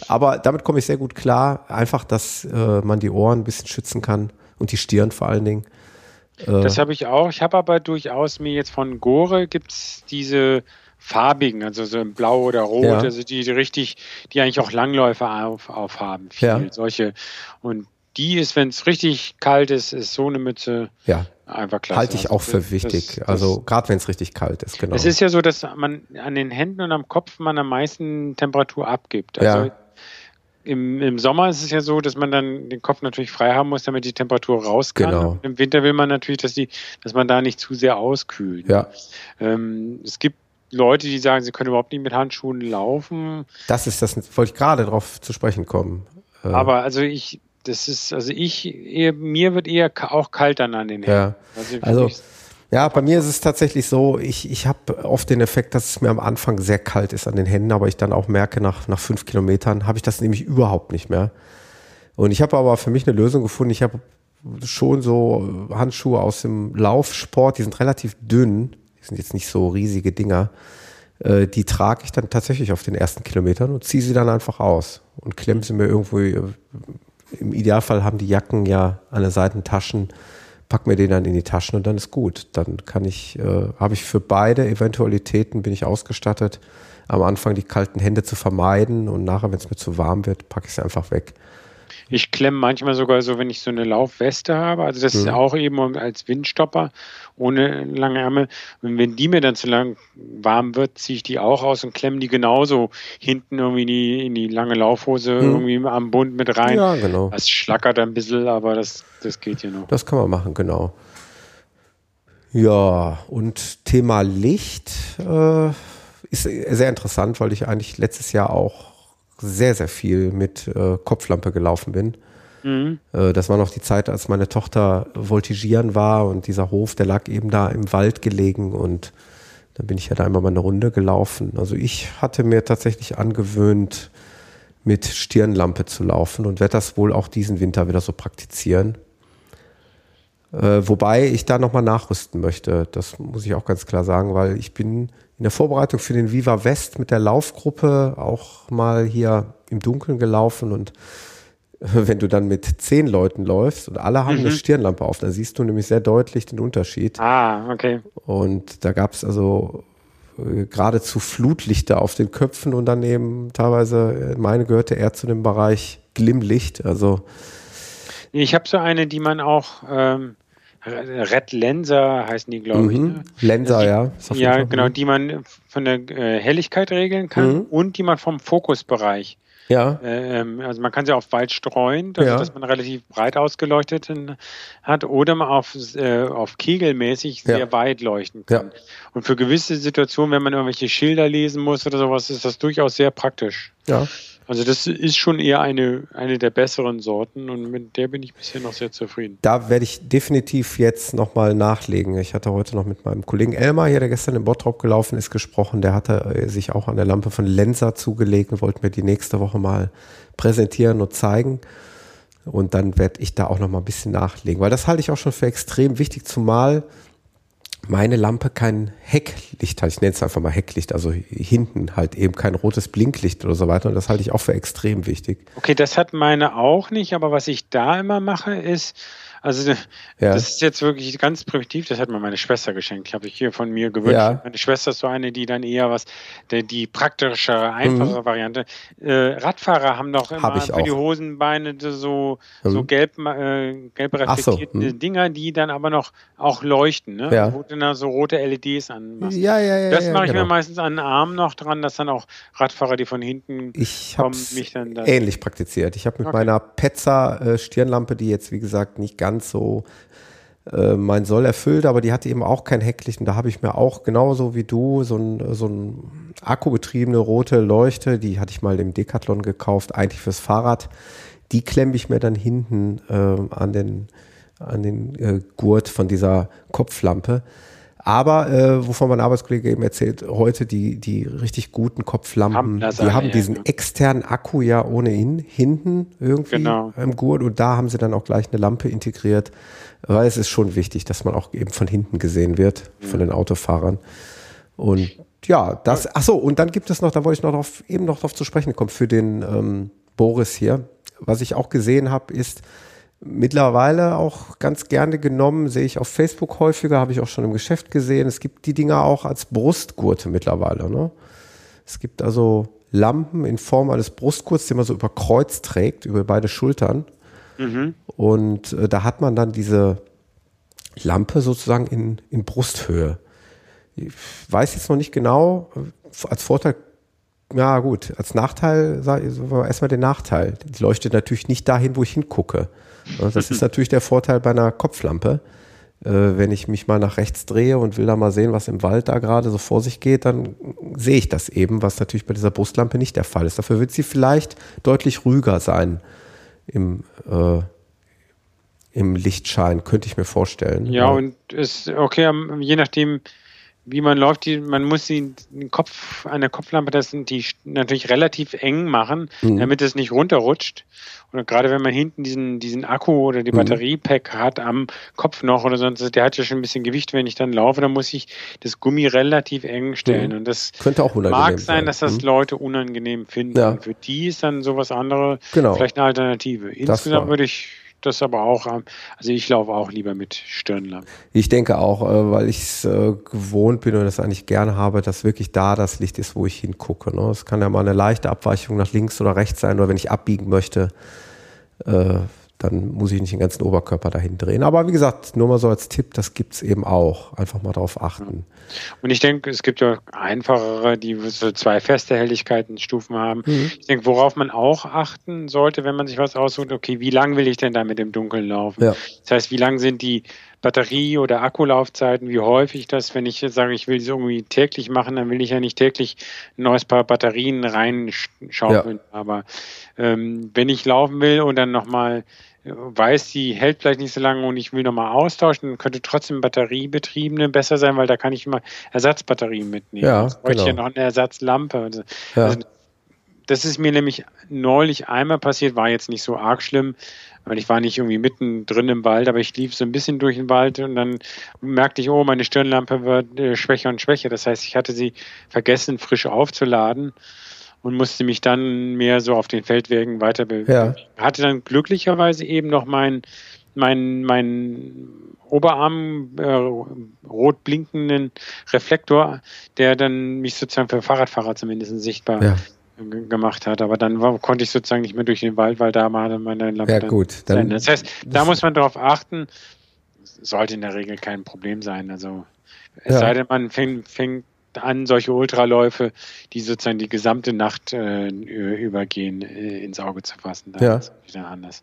Aber damit komme ich sehr gut klar. Einfach, dass äh, man die Ohren ein bisschen schützen kann und die Stirn vor allen Dingen. Äh, das habe ich auch. Ich habe aber durchaus mir jetzt von Gore gibt es diese farbigen, also so in Blau oder Rot, ja. also die, die, richtig, die eigentlich auch Langläufer auf, aufhaben, viel ja. solche. Und die ist, wenn es richtig kalt ist, ist so eine Mütze ja. einfach klasse. Halte ich also auch für wichtig. Das, also gerade wenn es richtig kalt ist, genau. Es ist ja so, dass man an den Händen und am Kopf man am meisten Temperatur abgibt. Also ja. im, im Sommer ist es ja so, dass man dann den Kopf natürlich frei haben muss, damit die Temperatur raus kann. Genau. Im Winter will man natürlich, dass die, dass man da nicht zu sehr auskühlt. Ja. Ähm, es gibt Leute, die sagen, sie können überhaupt nicht mit Handschuhen laufen. Das ist das, wollte ich gerade darauf zu sprechen kommen. Äh, Aber also ich, das ist, also ich, eher, mir wird eher auch kalt dann an den Händen. Ja. Also, also Ja, bei mir ist es tatsächlich so, ich, ich habe oft den Effekt, dass es mir am Anfang sehr kalt ist an den Händen, aber ich dann auch merke, nach, nach fünf Kilometern habe ich das nämlich überhaupt nicht mehr. Und ich habe aber für mich eine Lösung gefunden. Ich habe schon so Handschuhe aus dem Laufsport, die sind relativ dünn, die sind jetzt nicht so riesige Dinger. Äh, die trage ich dann tatsächlich auf den ersten Kilometern und ziehe sie dann einfach aus und klemme sie mir irgendwo. Im Idealfall haben die Jacken ja an der Seitentaschen, pack mir den dann in die Taschen und dann ist gut. Dann kann ich, äh, habe ich für beide Eventualitäten bin ich ausgestattet, am Anfang die kalten Hände zu vermeiden und nachher, wenn es mir zu warm wird, packe ich sie einfach weg. Ich klemme manchmal sogar so, wenn ich so eine Laufweste habe. Also das mhm. ist auch eben als Windstopper ohne lange Ärmel. Und wenn die mir dann zu lang warm wird, ziehe ich die auch aus und klemme die genauso hinten irgendwie in die, in die lange Laufhose mhm. irgendwie am Bund mit rein. Ja, genau. Das schlackert ein bisschen, aber das, das geht ja noch. Das kann man machen, genau. Ja, und Thema Licht äh, ist sehr interessant, weil ich eigentlich letztes Jahr auch sehr, sehr viel mit äh, Kopflampe gelaufen bin. Mhm. Äh, das war noch die Zeit, als meine Tochter voltigieren war und dieser Hof, der lag eben da im Wald gelegen und dann bin ich ja da immer mal eine Runde gelaufen. Also ich hatte mir tatsächlich angewöhnt, mit Stirnlampe zu laufen und werde das wohl auch diesen Winter wieder so praktizieren. Äh, wobei ich da nochmal nachrüsten möchte. Das muss ich auch ganz klar sagen, weil ich bin in der Vorbereitung für den Viva West mit der Laufgruppe auch mal hier im Dunkeln gelaufen und wenn du dann mit zehn Leuten läufst und alle haben mhm. eine Stirnlampe auf, dann siehst du nämlich sehr deutlich den Unterschied. Ah, okay. Und da gab es also äh, geradezu Flutlichter auf den Köpfen und dann eben teilweise, äh, meine gehörte eher zu dem Bereich Glimmlicht. Also ich habe so eine, die man auch ähm, Red Lenser heißen die, glaube mhm. ich. Ne? Lenser, also die, ja. Ja, genau, die man von der äh, Helligkeit regeln kann mhm. und die man vom Fokusbereich. Ja. Äh, ähm, also man kann sie auf weit streuen, also ja. dass man relativ breit ausgeleuchtet hat, oder man auf, äh, auf kegelmäßig sehr ja. weit leuchten kann. Ja. Und für gewisse Situationen, wenn man irgendwelche Schilder lesen muss oder sowas, ist das durchaus sehr praktisch. Ja. Also das ist schon eher eine, eine der besseren Sorten und mit der bin ich bisher noch sehr zufrieden. Da werde ich definitiv jetzt nochmal nachlegen. Ich hatte heute noch mit meinem Kollegen Elmar hier, der gestern im Bottrop gelaufen ist, gesprochen. Der hatte äh, sich auch an der Lampe von Lenser zugelegt und wollte mir die nächste Woche mal präsentieren und zeigen. Und dann werde ich da auch nochmal ein bisschen nachlegen, weil das halte ich auch schon für extrem wichtig, zumal meine Lampe kein Hecklicht hat. Ich nenne es einfach mal Hecklicht, also hinten halt eben kein rotes Blinklicht oder so weiter. Und das halte ich auch für extrem wichtig. Okay, das hat meine auch nicht, aber was ich da immer mache, ist, also ja. das ist jetzt wirklich ganz primitiv, das hat mir meine Schwester geschenkt. Habe ich hier von mir gewünscht. Ja. Meine Schwester ist so eine, die dann eher was, die, die praktischere, einfachere mhm. Variante. Äh, Radfahrer haben doch immer hab für auch. die Hosenbeine so, mhm. so gelb, äh, gelb reflektierte so. mhm. Dinger, die dann aber noch auch leuchten, ne? Ja. Wo du dann so rote LEDs anmachst. Ja, ja, ja. Das mache ich genau. mir meistens an den Arm noch dran, dass dann auch Radfahrer, die von hinten ich kommen, mich dann, dann ähnlich praktiziert. Ich habe mit okay. meiner Petzer äh, Stirnlampe, die jetzt wie gesagt nicht ganz ganz so äh, mein Soll erfüllt, aber die hatte eben auch kein Hecklicht und da habe ich mir auch genauso wie du so ein, so ein akkubetriebene rote Leuchte, die hatte ich mal im Decathlon gekauft, eigentlich fürs Fahrrad. Die klemme ich mir dann hinten äh, an den, an den äh, Gurt von dieser Kopflampe. Aber äh, wovon mein Arbeitskollege eben erzählt, heute die, die richtig guten Kopflampen, haben die haben ja, diesen ja. externen Akku ja ohnehin hinten irgendwie genau. im Gurt und da haben sie dann auch gleich eine Lampe integriert, weil es ist schon wichtig, dass man auch eben von hinten gesehen wird, mhm. von den Autofahrern. Und ja, das, ach so, und dann gibt es noch, da wollte ich noch drauf, eben noch drauf zu sprechen kommen, für den ähm, Boris hier. Was ich auch gesehen habe, ist, mittlerweile auch ganz gerne genommen, sehe ich auf Facebook häufiger, habe ich auch schon im Geschäft gesehen. Es gibt die Dinger auch als Brustgurte mittlerweile. Ne? Es gibt also Lampen in Form eines Brustgurts, die man so über Kreuz trägt, über beide Schultern. Mhm. Und äh, da hat man dann diese Lampe sozusagen in, in Brusthöhe. Ich weiß jetzt noch nicht genau, als Vorteil ja gut, als Nachteil, erstmal den Nachteil. Die leuchtet natürlich nicht dahin, wo ich hingucke. Das ist natürlich der Vorteil bei einer Kopflampe. Äh, wenn ich mich mal nach rechts drehe und will da mal sehen, was im Wald da gerade so vor sich geht, dann sehe ich das eben, was natürlich bei dieser Brustlampe nicht der Fall ist. Dafür wird sie vielleicht deutlich ruhiger sein im, äh, im Lichtschein, könnte ich mir vorstellen. Ja, und ist okay, je nachdem, wie man läuft, die, man muss die, den Kopf, eine Kopflampe, das sind die natürlich relativ eng machen, mhm. damit es nicht runterrutscht. Und gerade wenn man hinten diesen, diesen Akku oder die mhm. Batteriepack hat am Kopf noch oder sonst, der hat ja schon ein bisschen Gewicht, wenn ich dann laufe, dann muss ich das Gummi relativ eng stellen. Mhm. Und das könnte auch unangenehm mag sein, dass das mhm. Leute unangenehm finden. Ja. Für die ist dann sowas andere genau. vielleicht eine Alternative. Insgesamt würde ich das aber auch, ähm, also ich laufe auch lieber mit Stirnlampe. Ich denke auch, äh, weil ich es äh, gewohnt bin und das eigentlich gerne habe, dass wirklich da das Licht ist, wo ich hingucke. Ne? Es kann ja mal eine leichte Abweichung nach links oder rechts sein oder wenn ich abbiegen möchte, äh, dann muss ich nicht den ganzen Oberkörper dahin drehen. Aber wie gesagt, nur mal so als Tipp, das gibt es eben auch. Einfach mal darauf achten. Und ich denke, es gibt ja einfachere, die so zwei feste Helligkeitenstufen haben. Mhm. Ich denke, worauf man auch achten sollte, wenn man sich was aussucht, okay, wie lang will ich denn da mit dem Dunkeln laufen? Ja. Das heißt, wie lang sind die Batterie- oder Akkulaufzeiten, wie häufig das, wenn ich jetzt sage, ich will es irgendwie täglich machen, dann will ich ja nicht täglich ein neues Paar Batterien reinschaufeln. Ja. Aber ähm, wenn ich laufen will und dann nochmal weiß, die hält vielleicht nicht so lange und ich will nochmal austauschen, dann könnte trotzdem batteriebetriebene besser sein, weil da kann ich immer Ersatzbatterien mitnehmen. Ja, Jetzt bräuchte genau. ich ja noch eine Ersatzlampe. Also, ja. also, das ist mir nämlich neulich einmal passiert, war jetzt nicht so arg schlimm, weil ich war nicht irgendwie mitten drin im Wald, aber ich lief so ein bisschen durch den Wald und dann merkte ich, oh, meine Stirnlampe wird äh, schwächer und schwächer. Das heißt, ich hatte sie vergessen, frisch aufzuladen und musste mich dann mehr so auf den Feldwegen weiter bewegen. Ja. Hatte dann glücklicherweise eben noch mein, mein, mein Oberarm äh, rot blinkenden Reflektor, der dann mich sozusagen für Fahrradfahrer zumindest sichtbar ja. gemacht hat. Aber dann war, konnte ich sozusagen nicht mehr durch den Wald, weil da mal meine Lampe. Ja, gut. Dann, das heißt, da muss man darauf achten, sollte in der Regel kein Problem sein. Also es ja. sei denn, man fängt, fängt an, solche Ultraläufe, die sozusagen die gesamte Nacht äh, übergehen, äh, ins Auge zu fassen. Da ja. ist wieder anders.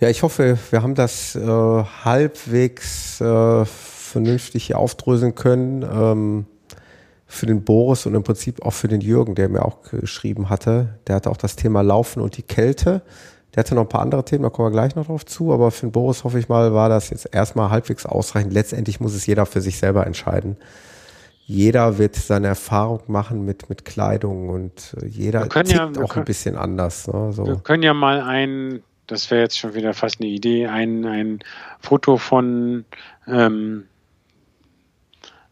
Ja, ich hoffe, wir haben das äh, halbwegs äh, vernünftig hier aufdröseln können. Ähm, für den Boris und im Prinzip auch für den Jürgen, der mir auch geschrieben hatte. Der hatte auch das Thema Laufen und die Kälte. Der hatte noch ein paar andere Themen, da kommen wir gleich noch drauf zu. Aber für den Boris hoffe ich mal, war das jetzt erstmal halbwegs ausreichend. Letztendlich muss es jeder für sich selber entscheiden jeder wird seine Erfahrung machen mit, mit Kleidung und äh, jeder tickt ja, auch können, ein bisschen anders. Ne? So. Wir können ja mal ein, das wäre jetzt schon wieder fast eine Idee, ein, ein Foto von, ähm,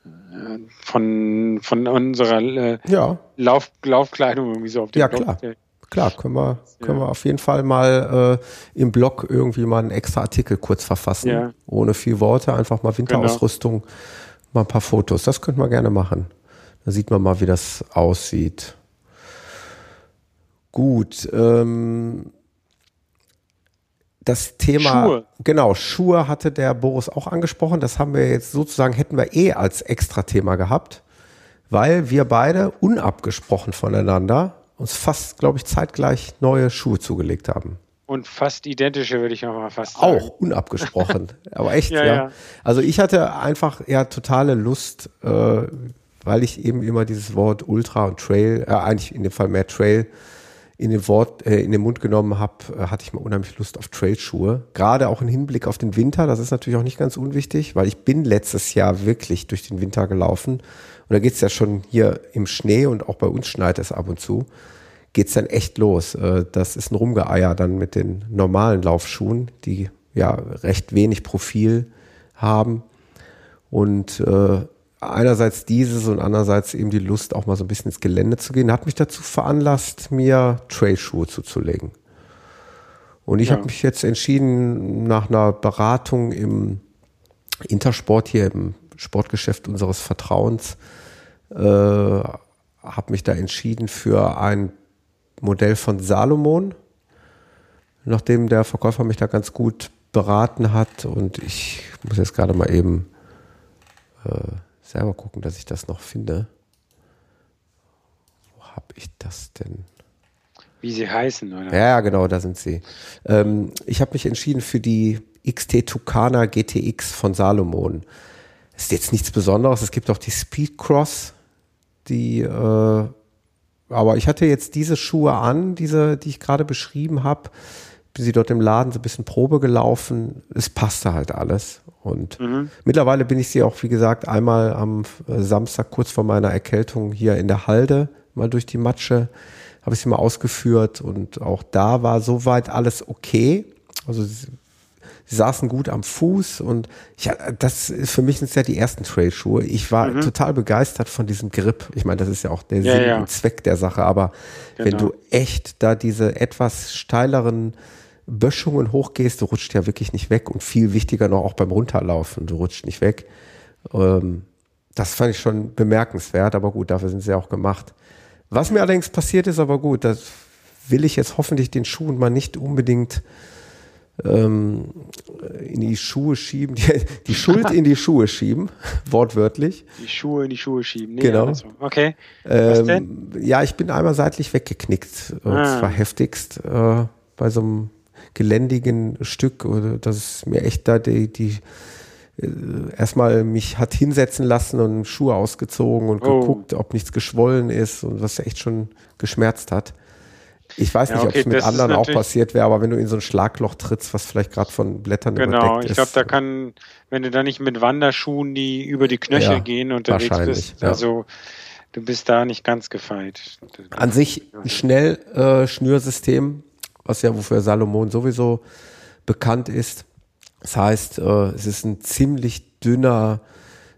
äh, von, von unserer äh, ja. Lauf, Laufkleidung irgendwie so auf dem Ja, Blog. klar. Klar, können wir, können ja. wir auf jeden Fall mal äh, im Blog irgendwie mal einen extra Artikel kurz verfassen. Ohne viel Worte, einfach mal Winterausrüstung. Genau mal ein paar Fotos. Das könnte man gerne machen. Da sieht man mal, wie das aussieht. Gut. Ähm, das Thema, Schuhe. genau, Schuhe hatte der Boris auch angesprochen. Das haben wir jetzt sozusagen, hätten wir eh als Extra-Thema gehabt, weil wir beide unabgesprochen voneinander uns fast, glaube ich, zeitgleich neue Schuhe zugelegt haben. Und fast identische, würde ich mal fast sagen. Auch unabgesprochen. Aber echt, ja, ja. ja, Also ich hatte einfach ja totale Lust, äh, weil ich eben immer dieses Wort Ultra und Trail, äh, eigentlich in dem Fall mehr Trail, in den Wort, äh, in den Mund genommen habe, äh, hatte ich mal unheimlich Lust auf Trailschuhe. Gerade auch im Hinblick auf den Winter, das ist natürlich auch nicht ganz unwichtig, weil ich bin letztes Jahr wirklich durch den Winter gelaufen. Und da geht's ja schon hier im Schnee und auch bei uns schneit es ab und zu geht's dann echt los. Äh, das ist ein Rumgeeier dann mit den normalen Laufschuhen, die ja recht wenig Profil haben. Und äh, einerseits dieses und andererseits eben die Lust, auch mal so ein bisschen ins Gelände zu gehen, hat mich dazu veranlasst, mir Trailschuhe zuzulegen. Und ich ja. habe mich jetzt entschieden, nach einer Beratung im Intersport hier im Sportgeschäft unseres Vertrauens, äh, habe mich da entschieden für ein Modell von Salomon, nachdem der Verkäufer mich da ganz gut beraten hat und ich muss jetzt gerade mal eben äh, selber gucken, dass ich das noch finde. Wo habe ich das denn? Wie sie heißen, oder? Ja, genau, da sind sie. Ähm, ich habe mich entschieden für die XT Tucana GTX von Salomon. Ist jetzt nichts Besonderes. Es gibt auch die Speedcross, die äh, aber ich hatte jetzt diese Schuhe an, diese, die ich gerade beschrieben habe, bin sie dort im Laden so ein bisschen Probe gelaufen. Es passte halt alles. Und mhm. mittlerweile bin ich sie auch, wie gesagt, einmal am äh, Samstag kurz vor meiner Erkältung hier in der Halde mal durch die Matsche, habe ich sie mal ausgeführt und auch da war soweit alles okay. Also sie, saßen gut am Fuß und ja, das ist für mich sind ja die ersten Trailschuhe. Ich war mhm. total begeistert von diesem Grip. Ich meine, das ist ja auch der ja, Sinn ja. und Zweck der Sache, aber genau. wenn du echt da diese etwas steileren Böschungen hochgehst, du rutscht ja wirklich nicht weg und viel wichtiger noch auch beim Runterlaufen, du rutscht nicht weg. Ähm, das fand ich schon bemerkenswert, aber gut, dafür sind sie auch gemacht. Was mir allerdings passiert ist, aber gut, das will ich jetzt hoffentlich den Schuhen mal nicht unbedingt ähm, in die Schuhe schieben, die, die Schuld in die Schuhe schieben, wortwörtlich. Die Schuhe in die Schuhe schieben, nee, genau. Okay. Was ähm, Ja, ich bin einmal seitlich weggeknickt, und ah. zwar heftigst äh, bei so einem geländigen Stück, oder das ist mir echt da die, die äh, erstmal mich hat hinsetzen lassen und Schuhe ausgezogen und oh. geguckt, ob nichts geschwollen ist und was echt schon geschmerzt hat. Ich weiß nicht, ja, okay, ob es mit anderen auch passiert wäre, aber wenn du in so ein Schlagloch trittst, was vielleicht gerade von Blättern genau, überdeckt ist. Genau, ich glaube, da kann, wenn du da nicht mit Wanderschuhen, die über die Knöchel ja, gehen unterwegs bist, ja. also du bist da nicht ganz gefeit. An sich ein Schnellschnürsystem, äh, was ja wofür Salomon sowieso bekannt ist. Das heißt, äh, es ist ein ziemlich dünner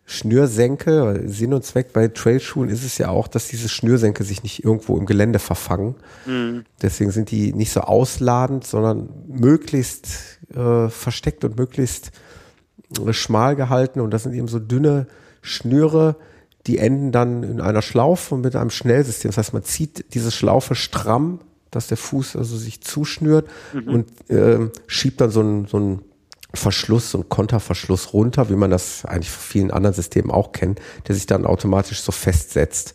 Schnürsenke. Sinn und Zweck bei Trailschuhen ist es ja auch, dass diese Schnürsenke sich nicht irgendwo im Gelände verfangen. Mhm. Deswegen sind die nicht so ausladend, sondern möglichst äh, versteckt und möglichst äh, schmal gehalten. Und das sind eben so dünne Schnüre, die enden dann in einer Schlaufe mit einem Schnellsystem. Das heißt, man zieht diese Schlaufe stramm, dass der Fuß also sich zuschnürt mhm. und äh, schiebt dann so ein, so ein Verschluss und Konterverschluss runter, wie man das eigentlich von vielen anderen Systemen auch kennt, der sich dann automatisch so festsetzt.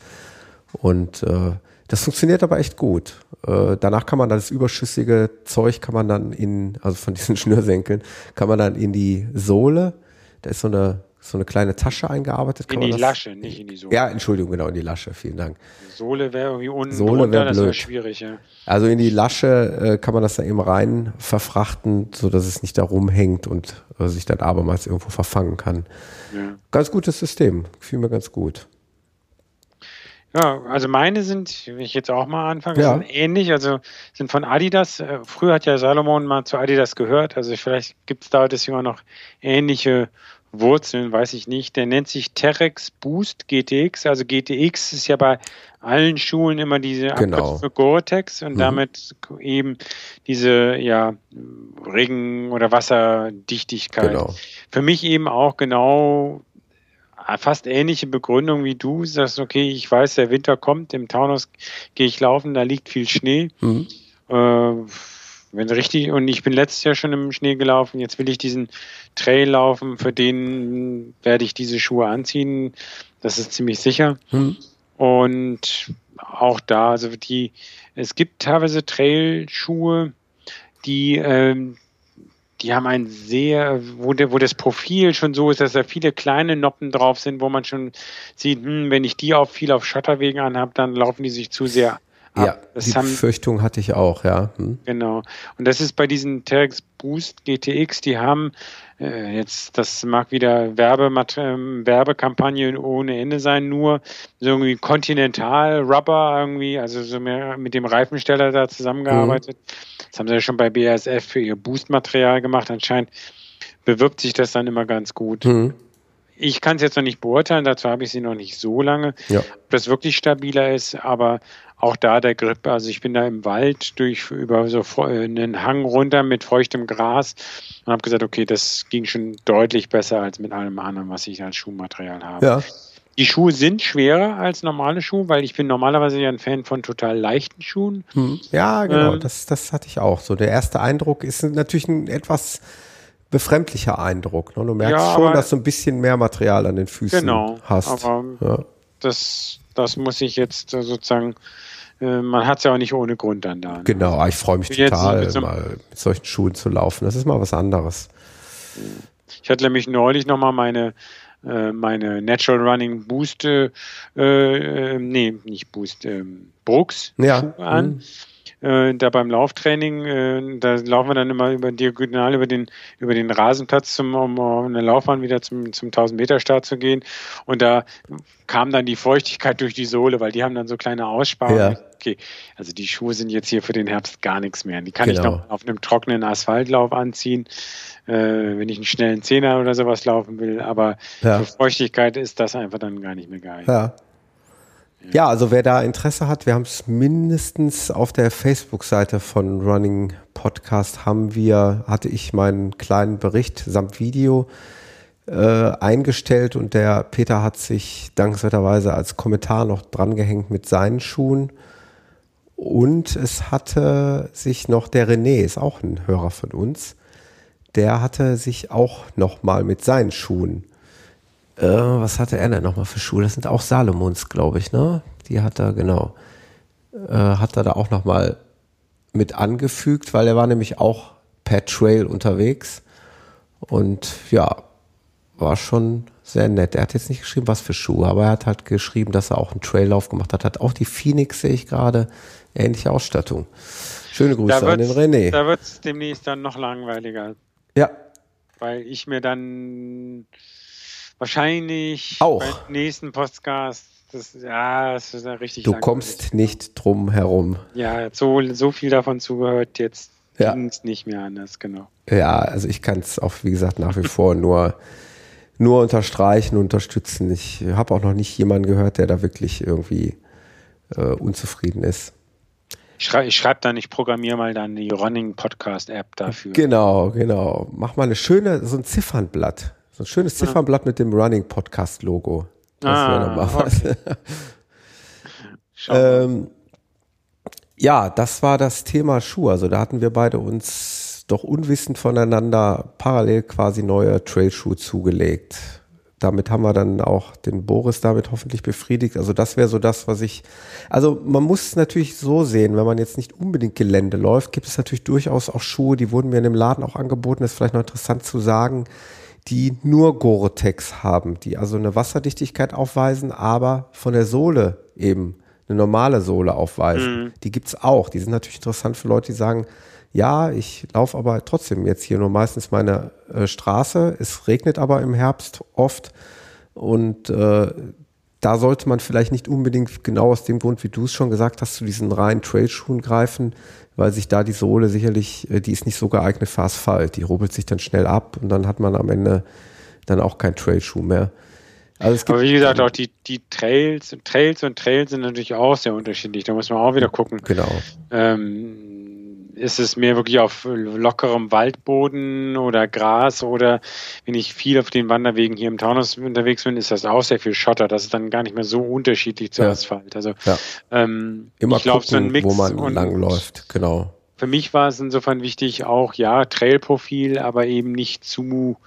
Und äh, das funktioniert aber echt gut. Äh, danach kann man das überschüssige Zeug kann man dann in, also von diesen Schnürsenkeln, kann man dann in die Sohle, da ist so eine so eine kleine Tasche eingearbeitet. in die Lasche, nicht in die Sohle. Ja, Entschuldigung, genau, in die Lasche, vielen Dank. Sohle wäre irgendwie unten Sohle drunter, das wäre schwierig, ja. Also in die Lasche äh, kann man das da eben rein verfrachten, so dass es nicht da rumhängt und äh, sich dann abermals irgendwo verfangen kann. Ja. Ganz gutes System, gefiel mir ganz gut. Ja, also meine sind, wenn ich jetzt auch mal anfange, ja. sind ähnlich, also sind von Adidas. Äh, früher hat ja Salomon mal zu Adidas gehört, also vielleicht gibt es da deswegen auch noch ähnliche Wurzeln, weiß ich nicht. Der nennt sich Terex Boost GTX. Also GTX ist ja bei allen Schulen immer diese genau. für Gore-Tex und mhm. damit eben diese ja, Regen- oder Wasserdichtigkeit. Genau. Für mich eben auch genau fast ähnliche Begründung wie du. Sagst, okay, ich weiß, der Winter kommt, im Taunus gehe ich laufen, da liegt viel Schnee. Mhm. Äh, wenn richtig, und ich bin letztes Jahr schon im Schnee gelaufen, jetzt will ich diesen Trail laufen, für den werde ich diese Schuhe anziehen. Das ist ziemlich sicher. Hm. Und auch da, also die, es gibt teilweise Trail-Schuhe, die, ähm, die haben ein sehr, wo, der, wo das Profil schon so ist, dass da viele kleine Noppen drauf sind, wo man schon sieht, hm, wenn ich die auf viel auf Schotterwegen anhabe, dann laufen die sich zu sehr ja, das die haben, Befürchtung hatte ich auch, ja. Hm. Genau. Und das ist bei diesen Terex Boost GTX, die haben äh, jetzt, das mag wieder Werbemat ähm, Werbekampagne ohne Ende sein, nur so irgendwie Continental Rubber irgendwie, also so mehr mit dem Reifensteller da zusammengearbeitet. Mhm. Das haben sie ja schon bei BASF für ihr Boost-Material gemacht. Anscheinend bewirbt sich das dann immer ganz gut. Mhm. Ich kann es jetzt noch nicht beurteilen, dazu habe ich sie noch nicht so lange, ja. ob das wirklich stabiler ist, aber auch da der Grip. Also ich bin da im Wald durch über so einen Hang runter mit feuchtem Gras und habe gesagt, okay, das ging schon deutlich besser als mit allem anderen, was ich als Schuhmaterial habe. Ja. Die Schuhe sind schwerer als normale Schuhe, weil ich bin normalerweise ja ein Fan von total leichten Schuhen. Hm. Ja, genau, ähm, das, das hatte ich auch so. Der erste Eindruck ist natürlich ein etwas befremdlicher Eindruck. Ne? Du merkst ja, schon, dass du ein bisschen mehr Material an den Füßen genau, hast. Aber ja. das, das muss ich jetzt sozusagen, äh, man hat es ja auch nicht ohne Grund dann da. Ne? Genau, ich freue mich total, mit, so mal mit solchen Schuhen zu laufen. Das ist mal was anderes. Ich hatte nämlich neulich nochmal meine äh, meine Natural Running Boost, äh, äh, nee, nicht Boost, äh, Brooks ja. an. Mhm äh, da beim Lauftraining, äh, da laufen wir dann immer über diagonal über den, über den Rasenplatz, zum, um um eine Laufbahn wieder zum, zum 1000-Meter-Start zu gehen. Und da kam dann die Feuchtigkeit durch die Sohle, weil die haben dann so kleine Aussparungen. Ja. Okay, also die Schuhe sind jetzt hier für den Herbst gar nichts mehr. Die kann Genau. ich noch auf einem trockenen Asphaltlauf anziehen, äh, wenn ich einen schnellen Zehner oder sowas laufen will. Aber Ja. für Feuchtigkeit ist das einfach dann gar nicht mehr geil. Ja. Ja, also wer da Interesse hat, wir haben es mindestens auf der Facebook-Seite von Running Podcast haben wir, hatte ich meinen kleinen Bericht samt Video äh, eingestellt und der Peter hat sich dankenswerterweise als Kommentar noch drangehängt mit seinen Schuhen. Und es hatte sich noch der René, ist auch ein Hörer von uns, der hatte sich auch noch mal mit seinen Schuhen äh, was hatte er denn nochmal für Schuhe? Das sind auch Salomons, glaube ich, ne? Die hat er, genau. Äh, hat er da auch nochmal mit angefügt, weil er war nämlich auch per Trail unterwegs. Und ja, war schon sehr nett. Er hat jetzt nicht geschrieben, was für Schuhe, aber er hat halt geschrieben, dass er auch einen Traillauf gemacht hat. Hat auch die Phoenix, sehe ich gerade, ähnliche Ausstattung. Schöne Grüße an den René. Da wird es demnächst dann noch langweiliger, Ja, weil ich mir dann wahrscheinlich Auch. beim nächsten Podcast, das, ja, das ist ja richtig du kommst nicht drum herum. Ja, so, so viel davon zugehört, jetzt Ja. ging es nicht mehr anders, genau. Ja, also ich kann es auch, wie gesagt, nach wie vor nur, nur unterstreichen, unterstützen. Ich habe auch noch nicht jemanden gehört, der da wirklich irgendwie äh, unzufrieden ist. Ich schreibe ich schreib dann, ich programmiere mal dann die Running Podcast App dafür. Genau, genau. Mach mal eine schöne, so ein Ziffernblatt. So ein schönes Ziffernblatt mit dem Running Podcast Logo. Das Ah, wäre mal. Ähm, ja, das war das Thema Schuh. Also da hatten wir beide uns doch unwissend voneinander parallel quasi neue Trailschuhe zugelegt. Damit haben wir dann auch den Boris damit hoffentlich befriedigt. Also das wäre so das, was ich. Also man muss es natürlich so sehen, wenn man jetzt nicht unbedingt Gelände läuft, gibt es natürlich durchaus auch Schuhe, die wurden mir in dem Laden auch angeboten. Das ist vielleicht noch interessant zu sagen, die nur Gore-Tex haben, die also eine Wasserdichtigkeit aufweisen, aber von der Sohle eben eine normale Sohle aufweisen. Die gibt's auch. Die sind natürlich interessant für Leute, die sagen, ja, ich laufe aber trotzdem jetzt hier nur meistens meine äh, Straße. Es regnet aber im Herbst oft und äh, da sollte man vielleicht nicht unbedingt genau aus dem Grund, wie du es schon gesagt hast, zu diesen reinen Trailschuhen greifen, weil sich da die Sohle sicherlich, äh, die ist nicht so geeignet für Asphalt. Die rubbelt sich dann schnell ab und dann hat man am Ende dann auch keinen Trailschuh mehr. Also Aber wie gesagt, auch die, die Trails, Trails und Trails sind natürlich auch sehr unterschiedlich. Da muss man auch wieder gucken. genau. Ähm, ist es mehr wirklich auf lockerem Waldboden oder Gras oder wenn ich viel auf den Wanderwegen hier im Taunus unterwegs bin, ist das auch sehr viel Schotter. Das ist dann gar nicht mehr so unterschiedlich zu Ja. Asphalt. Also Ja. ähm, Immer ich glaube, so ein Mix wo man und lang läuft. Genau. Für mich war es insofern wichtig, auch ja, Trailprofil, aber eben nicht zu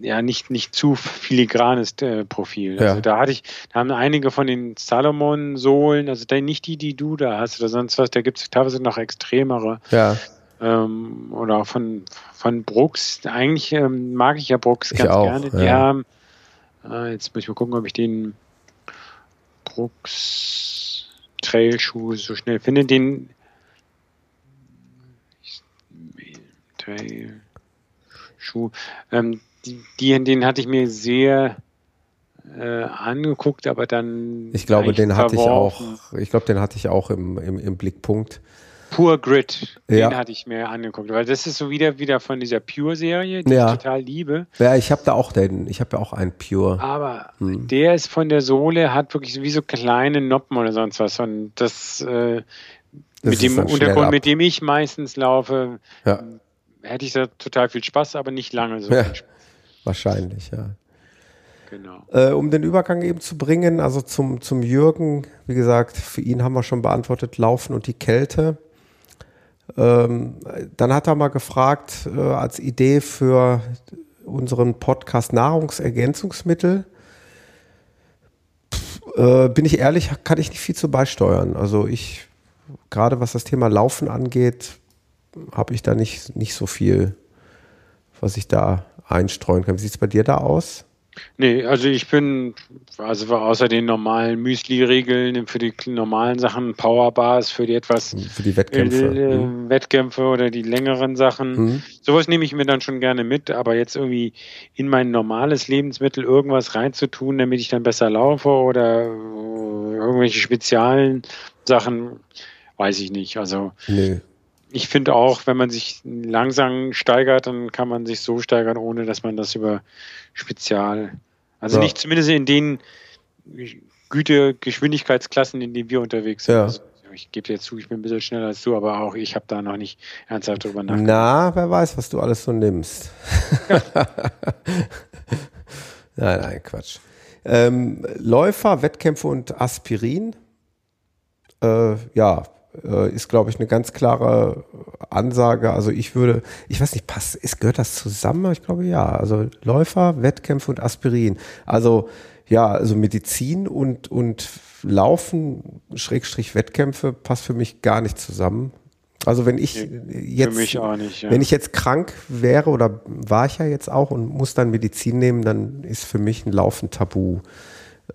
ja nicht nicht zu filigranes äh, Profil. Ja. Also da hatte ich, da haben einige von den Salomon-Sohlen, also da nicht die, die du da hast oder sonst was, da gibt es teilweise noch extremere. Ja, Ähm, oder auch von, von Brooks. Eigentlich ähm, mag ich ja Brooks Ich ganz auch, gerne. Die ja. haben, äh, jetzt muss ich mal gucken, ob ich den Brooks Trailschuh so schnell finde. Den Trailschuh. Ähm, die, die, den hatte ich mir sehr äh, angeguckt, aber dann. ich glaube, den hatte ich auch, ich glaube, den hatte ich auch im, im, im Blickpunkt. Pure Grit, Ja. den hatte ich mir angeguckt, weil das ist so wieder wieder von dieser Pure-Serie, die Ja. ich total liebe. Ja, ich habe da auch den, ich habe ja auch einen Pure. Aber Hm. der ist von der Sohle, hat wirklich so wie so kleine Noppen oder sonst was. Und das, äh, Das mit dem Untergrund, mit dem ich meistens laufe, Ja, hätte ich da total viel Spaß, aber nicht lange so Ja. viel Spaß. Wahrscheinlich, ja. Genau. Äh, um den Übergang eben zu bringen, also zum, zum Jürgen, wie gesagt, für ihn haben wir schon beantwortet, Laufen und die Kälte. Ähm, dann hat er mal gefragt, äh, als Idee für unseren Podcast Nahrungsergänzungsmittel. Pff, äh, bin ich ehrlich, kann ich nicht viel zu beisteuern. Also ich, gerade was das Thema Laufen angeht, habe ich da nicht, nicht so viel, was ich da einstreuen kann. Wie sieht es bei dir da aus? Nee, also ich bin, also außer den normalen Müsli-Regeln für die normalen Sachen, Powerbars, für die etwas für die Wettkämpfe, äh, mhm. Wettkämpfe oder die längeren Sachen. Mhm. Sowas nehme ich mir dann schon gerne mit, aber jetzt irgendwie in mein normales Lebensmittel irgendwas reinzutun, damit ich dann besser laufe oder irgendwelche speziellen Sachen, weiß ich nicht. Also nee ich finde auch, wenn man sich langsam steigert, dann kann man sich so steigern, ohne dass man das über Spezial, also ja. nicht zumindest in den Güte, Geschwindigkeitsklassen, in denen wir unterwegs sind. Ja. Also ich gebe dir zu, ich bin ein bisschen schneller als du, aber auch ich habe da noch nicht ernsthaft drüber nachgedacht. Na, wer weiß, was du alles so nimmst. Ja. nein, nein, Quatsch. Ähm, Läufer, Wettkämpfe und Aspirin. Äh, ja, ist, glaube ich, eine ganz klare Ansage. Also ich würde, ich weiß nicht, passt, ist, gehört das zusammen? Ich glaube ja. Also Läufer, Wettkämpfe und Aspirin. Also ja, also Medizin und, und Laufen, Schrägstrich Wettkämpfe, passt für mich gar nicht zusammen. Also wenn ich jetzt, nicht, ja. wenn ich jetzt krank wäre oder war ich ja jetzt auch und muss dann Medizin nehmen, dann ist für mich ein Laufen tabu.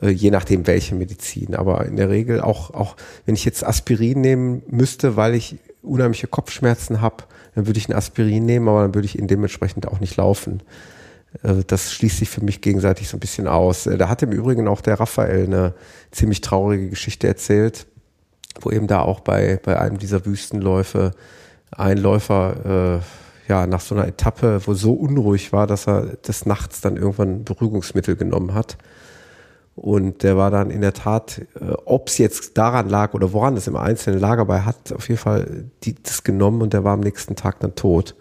Äh, je nachdem welche Medizin. Aber in der Regel auch, auch wenn ich jetzt Aspirin nehmen müsste, weil ich unheimliche Kopfschmerzen habe, dann würde ich ein Aspirin nehmen, aber dann würde ich ihn dementsprechend auch nicht laufen. Äh, das schließt sich für mich gegenseitig so ein bisschen aus. Äh, da hat im Übrigen auch der Raphael eine ziemlich traurige Geschichte erzählt, wo eben da auch bei, bei einem dieser Wüstenläufe ein Läufer äh, ja nach so einer Etappe, wo so unruhig war, dass er des Nachts dann irgendwann Beruhigungsmittel genommen hat und der war dann in der Tat, äh, ob es jetzt daran lag oder woran es im Einzelnen lag, aber er hat auf jeden Fall die, das genommen und der war am nächsten Tag dann tot.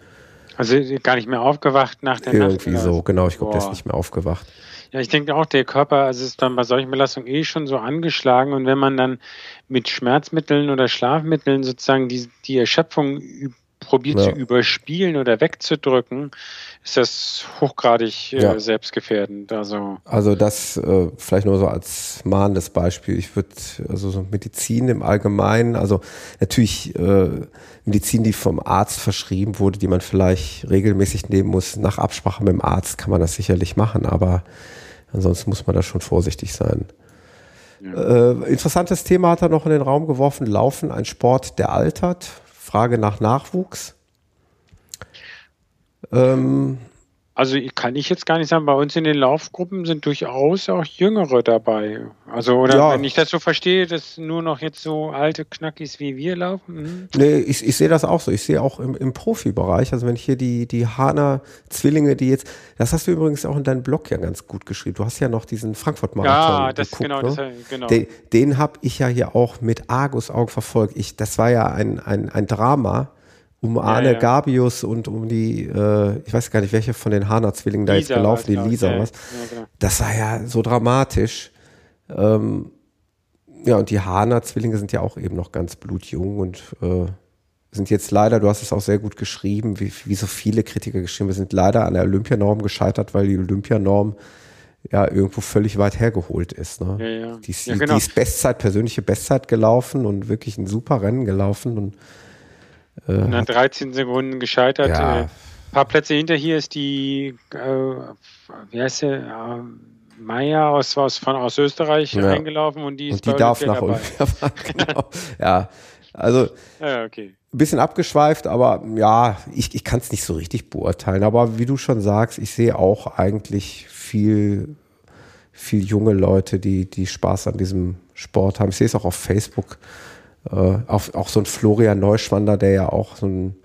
Also gar nicht mehr aufgewacht nach der Irgendwie Nacht? Irgendwie so, genau. Ich glaube, der ist nicht mehr aufgewacht. Ja, ich denke auch, der Körper also ist dann bei solchen Belastungen eh schon so angeschlagen und wenn man dann mit Schmerzmitteln oder Schlafmitteln sozusagen die, die Erschöpfung probiert ja. zu überspielen oder wegzudrücken, ist das hochgradig äh, ja. selbstgefährdend. Also, also das äh, vielleicht nur so als mahnendes Beispiel. Ich würde, also so Medizin im Allgemeinen, also natürlich äh, Medizin, die vom Arzt verschrieben wurde, die man vielleicht regelmäßig nehmen muss, nach Absprache mit dem Arzt kann man das sicherlich machen, aber ansonsten muss man da schon vorsichtig sein. Ja. Äh, interessantes Thema hat er noch in den Raum geworfen, Laufen, ein Sport, der altert. Frage nach Nachwuchs. Ähm, also kann ich jetzt gar nicht sagen, bei uns in den Laufgruppen sind durchaus auch Jüngere dabei. Also, oder ja. wenn ich das so verstehe, dass nur noch jetzt so alte Knackis wie wir laufen. Hm. Nee, ich, ich sehe das auch so. Ich sehe auch im, im Profibereich, also wenn ich hier die, die Hana Zwillinge, die jetzt, das hast du übrigens auch in deinem Blog ja ganz gut geschrieben. Du hast ja noch diesen Frankfurt-Marathon. Ja, das geguckt, genau, ne? das, genau. Den, den habe ich ja hier auch mit Argus-Augen verfolgt. Ich, das war ja ein, ein, ein Drama um Arne ja, ja. Gabius und um die, äh, ich weiß gar nicht, welche von den Hana-Zwillingen da jetzt gelaufen, die Lisa ja, was. Genau. Das war ja so dramatisch. Ähm, ja, und die Hana-Zwillinge sind ja auch eben noch ganz blutjung und äh, sind jetzt leider, du hast es auch sehr gut geschrieben, wie, wie so viele Kritiker geschrieben, wir sind leider an der Olympianorm gescheitert, weil die Olympianorm ja irgendwo völlig weit hergeholt ist. Ne? Ja, ja. Die, ist, ja, genau. die ist Bestzeit, persönliche Bestzeit gelaufen und wirklich ein super Rennen gelaufen und äh, nach 13 Sekunden gescheitert. Ja. Äh, paar Plätze hinter hier ist die, äh, wie heißt sie, äh, Meier aus, aus, von, aus Österreich ja. eingelaufen und die ist und die darf nach fahren. genau. ja, also ja, okay. ein bisschen abgeschweift, aber ja, ich, ich kann es nicht so richtig beurteilen. Aber wie du schon sagst, ich sehe auch eigentlich viel, viel junge Leute, die, die Spaß an diesem Sport haben. Ich sehe es auch auf Facebook äh, auch, auch so ein Florian Neuschwander, der ja auch so ein,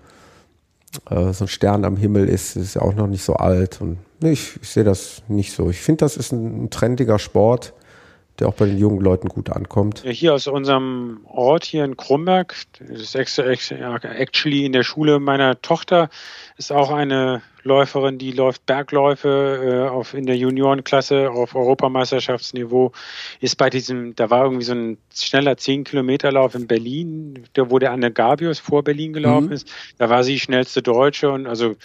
äh, so ein Stern am Himmel ist, ist ja auch noch nicht so alt. Und nee, ich, ich sehe das nicht so. Ich finde, das ist ein, ein trendiger Sport der auch bei den jungen Leuten gut ankommt. Hier aus unserem Ort hier in Kronberg, das ist actually in der Schule meiner Tochter, ist auch eine Läuferin, die läuft Bergläufe äh, auf, in der Juniorenklasse auf Europameisterschaftsniveau, ist bei diesem, da war irgendwie so ein schneller 10-Kilometer-Lauf in Berlin, der, wo der Anne Gabius vor Berlin gelaufen mhm. ist. Da war sie schnellste Deutsche und also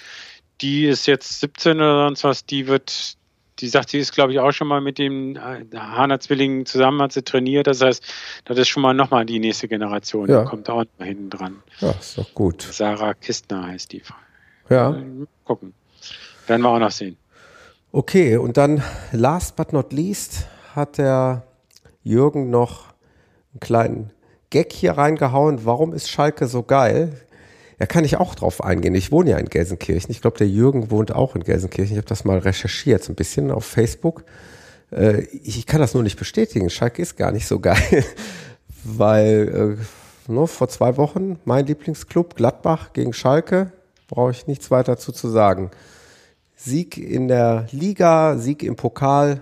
die ist jetzt 17 oder sonst was, die wird die sagt, sie ist, glaube ich, auch schon mal mit dem äh, Hana-Zwillingen zusammen, hat sie trainiert. Das heißt, das ist schon mal nochmal die nächste Generation. Ja. Die kommt auch noch hinten dran. Ja, ist doch gut. Sarah Kistner heißt die. Ja. Gucken. Werden wir auch noch sehen. Okay, und dann last but not least hat der Jürgen noch einen kleinen Gag hier reingehauen. Warum ist Schalke so geil? Da kann ich auch drauf eingehen. Ich wohne ja in Gelsenkirchen. Ich glaube, der Jürgen wohnt auch in Gelsenkirchen. Ich habe das mal recherchiert, so ein bisschen auf Facebook. Äh, ich kann das nur nicht bestätigen. Schalke ist gar nicht so geil, weil äh, nur vor zwei Wochen mein Lieblingsclub Gladbach gegen Schalke, brauche ich nichts weiter dazu zu sagen. Sieg in der Liga, Sieg im Pokal.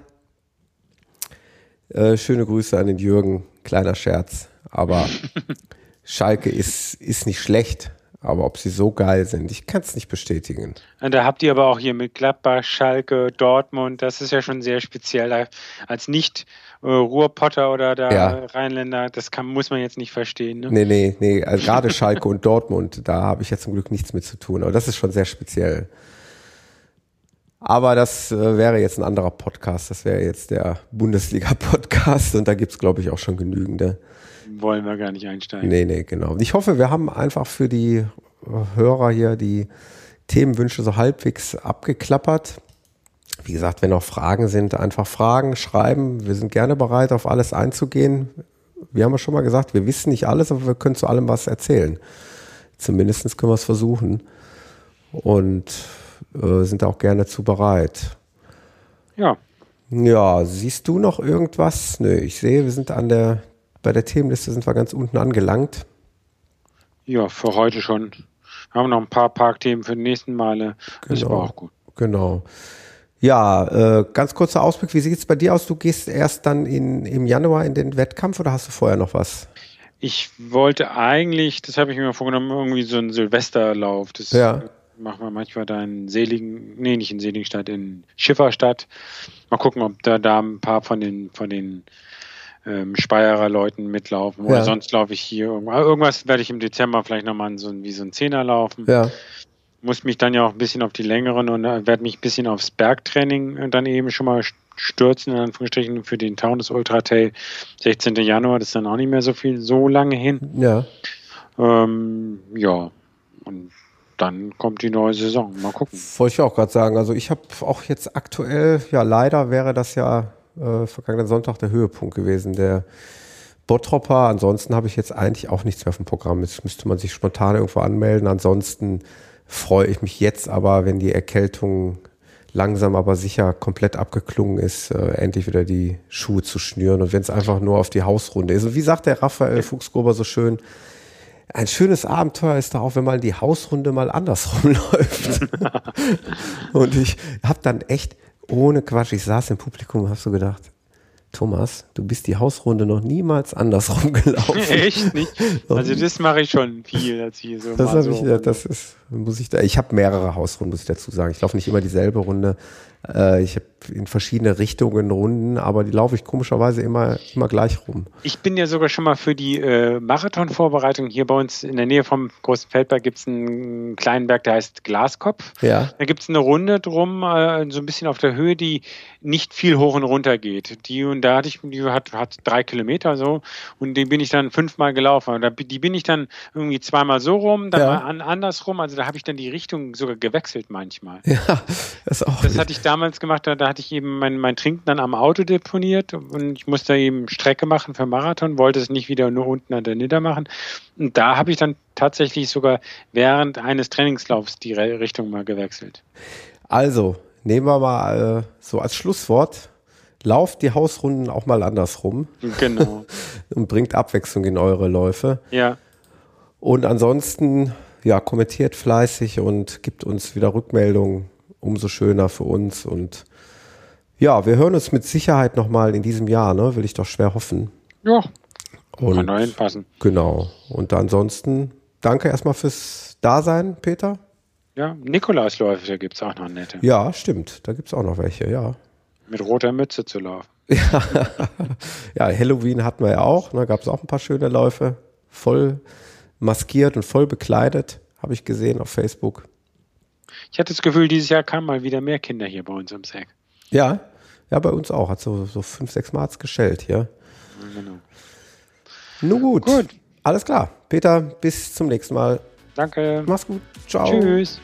Äh, schöne Grüße an den Jürgen. Kleiner Scherz. Aber Schalke ist, ist nicht schlecht. Aber ob sie so geil sind, ich kann es nicht bestätigen. Und da habt ihr aber auch hier mit Gladbach, Schalke, Dortmund, das ist ja schon sehr speziell. Als nicht äh, Ruhrpotter oder der ja. Rheinländer, das kann, muss man jetzt nicht verstehen. Ne? Nee, nee, nee. Also gerade Schalke und Dortmund, da habe ich ja zum Glück nichts mit zu tun. Aber das ist schon sehr speziell. Aber das äh, wäre jetzt ein anderer Podcast. Das wäre jetzt der Bundesliga-Podcast und da gibt es, glaube ich, auch schon genügende wollen wir gar nicht einsteigen. Nee, nee, genau. Ich hoffe, wir haben einfach für die Hörer hier die Themenwünsche so halbwegs abgeklappert. Wie gesagt, wenn noch Fragen sind, einfach Fragen schreiben. Wir sind gerne bereit, auf alles einzugehen. Wir haben ja schon mal gesagt, wir wissen nicht alles, aber wir können zu allem was erzählen. Zumindest können wir es versuchen. Und äh, sind auch gerne zu bereit. Ja. Ja, siehst du noch irgendwas? Nö, ich sehe, wir sind an der bei der Themenliste sind wir ganz unten angelangt. Ja, für heute schon. Wir haben noch ein paar Parkthemen für die nächsten Male. Das genau, war auch gut. Genau. Ja, äh, ganz kurzer Ausblick. Wie sieht es bei dir aus? Du gehst erst dann in, im Januar in den Wettkampf oder hast du vorher noch was? Ich wollte eigentlich, das habe ich mir vorgenommen, irgendwie so einen Silvesterlauf. Das ja. Machen wir manchmal da in Seligen, nee, nicht in Seligstadt, in Schifferstadt. Mal gucken, ob da, da ein paar von den, von den ähm, Speyerer Leuten mitlaufen. Oder ja. sonst laufe ich hier irgendwas. Irgendwas werde ich im Dezember vielleicht nochmal so, wie so ein Zehner laufen. Ja. Muss mich dann ja auch ein bisschen auf die längeren und äh, werde mich ein bisschen aufs Bergtraining dann eben schon mal stürzen, in Anführungsstrichen, für den Taunus Ultra Trail 16. Januar. Das ist dann auch nicht mehr so viel, so lange hin. Ja. Ähm, ja. Und dann kommt die neue Saison. Mal gucken. Wollte ich auch gerade sagen. Also ich habe auch jetzt aktuell, ja leider wäre das ja äh, vergangenen Sonntag der Höhepunkt gewesen. Der Bottropper, ansonsten habe ich jetzt eigentlich auch nichts mehr auf dem Programm. Jetzt müsste man sich spontan irgendwo anmelden. Ansonsten freue ich mich jetzt aber, wenn die Erkältung langsam aber sicher komplett abgeklungen ist, äh, endlich wieder die Schuhe zu schnüren und wenn es einfach nur auf die Hausrunde ist. Und wie sagt der Raphael Fuchsgruber so schön, ein schönes Abenteuer ist da auch, wenn man die Hausrunde mal andersrum läuft. und ich habe dann echt ohne Quatsch, ich saß im Publikum und habe so gedacht, Thomas, du bist die Hausrunde noch niemals andersrum gelaufen. Echt nicht? Also das mache ich schon viel, als ich so das so ich, ja, das ist, muss ich da. Ich habe mehrere Hausrunden, muss ich dazu sagen. Ich laufe nicht immer dieselbe Runde. Äh, ich habe in verschiedene Richtungen Runden, aber die laufe ich komischerweise immer, immer gleich rum. Ich bin ja sogar schon mal für die äh, Marathonvorbereitung hier bei uns in der Nähe vom Großen Feldberg gibt es einen kleinen Berg, der heißt Glaskopf. Ja. Da gibt es eine Runde drum, äh, so ein bisschen auf der Höhe, die nicht viel hoch und runter geht. Die und da hatte ich, die hat, hat drei Kilometer so und die bin ich dann fünfmal gelaufen. Da, die bin ich dann irgendwie zweimal so rum, dann ja. mal an, andersrum. Also da habe ich dann die Richtung sogar gewechselt manchmal. Ja, das auch. Das hatte ich damals gemacht, da, da hatte ich eben mein, mein Trinken dann am Auto deponiert und ich musste eben Strecke machen für Marathon, wollte es nicht wieder nur unten an der Nieder machen. Und da habe ich dann tatsächlich sogar während eines Trainingslaufs die Richtung mal gewechselt. Also, nehmen wir mal äh, so als Schlusswort. Lauft die Hausrunden auch mal andersrum. Genau. und bringt Abwechslung in eure Läufe. Ja. Und ansonsten, ja, kommentiert fleißig und gibt uns wieder Rückmeldungen umso schöner für uns. Und ja, wir hören uns mit Sicherheit nochmal in diesem Jahr, ne? Will ich doch schwer hoffen. Ja. Und, kann da hinpassen. Genau. Und ansonsten danke erstmal fürs Dasein, Peter. Ja, Nikolausläufe gibt es auch noch nette. Ja, stimmt. Da gibt es auch noch welche, ja. Mit roter Mütze zu laufen. Ja, ja Halloween hatten wir ja auch. Da ne? gab es auch ein paar schöne Läufe. Voll maskiert und voll bekleidet, habe ich gesehen auf Facebook. Ich hatte das Gefühl, dieses Jahr kamen mal wieder mehr Kinder hier bei uns im Sack. Ja, ja, bei uns auch. Hat so, so fünf, sechs Mal geschellt hier. Ja, genau. Nun gut. gut. Alles klar. Peter, bis zum nächsten Mal. Danke. Mach's gut. Ciao. Tschüss.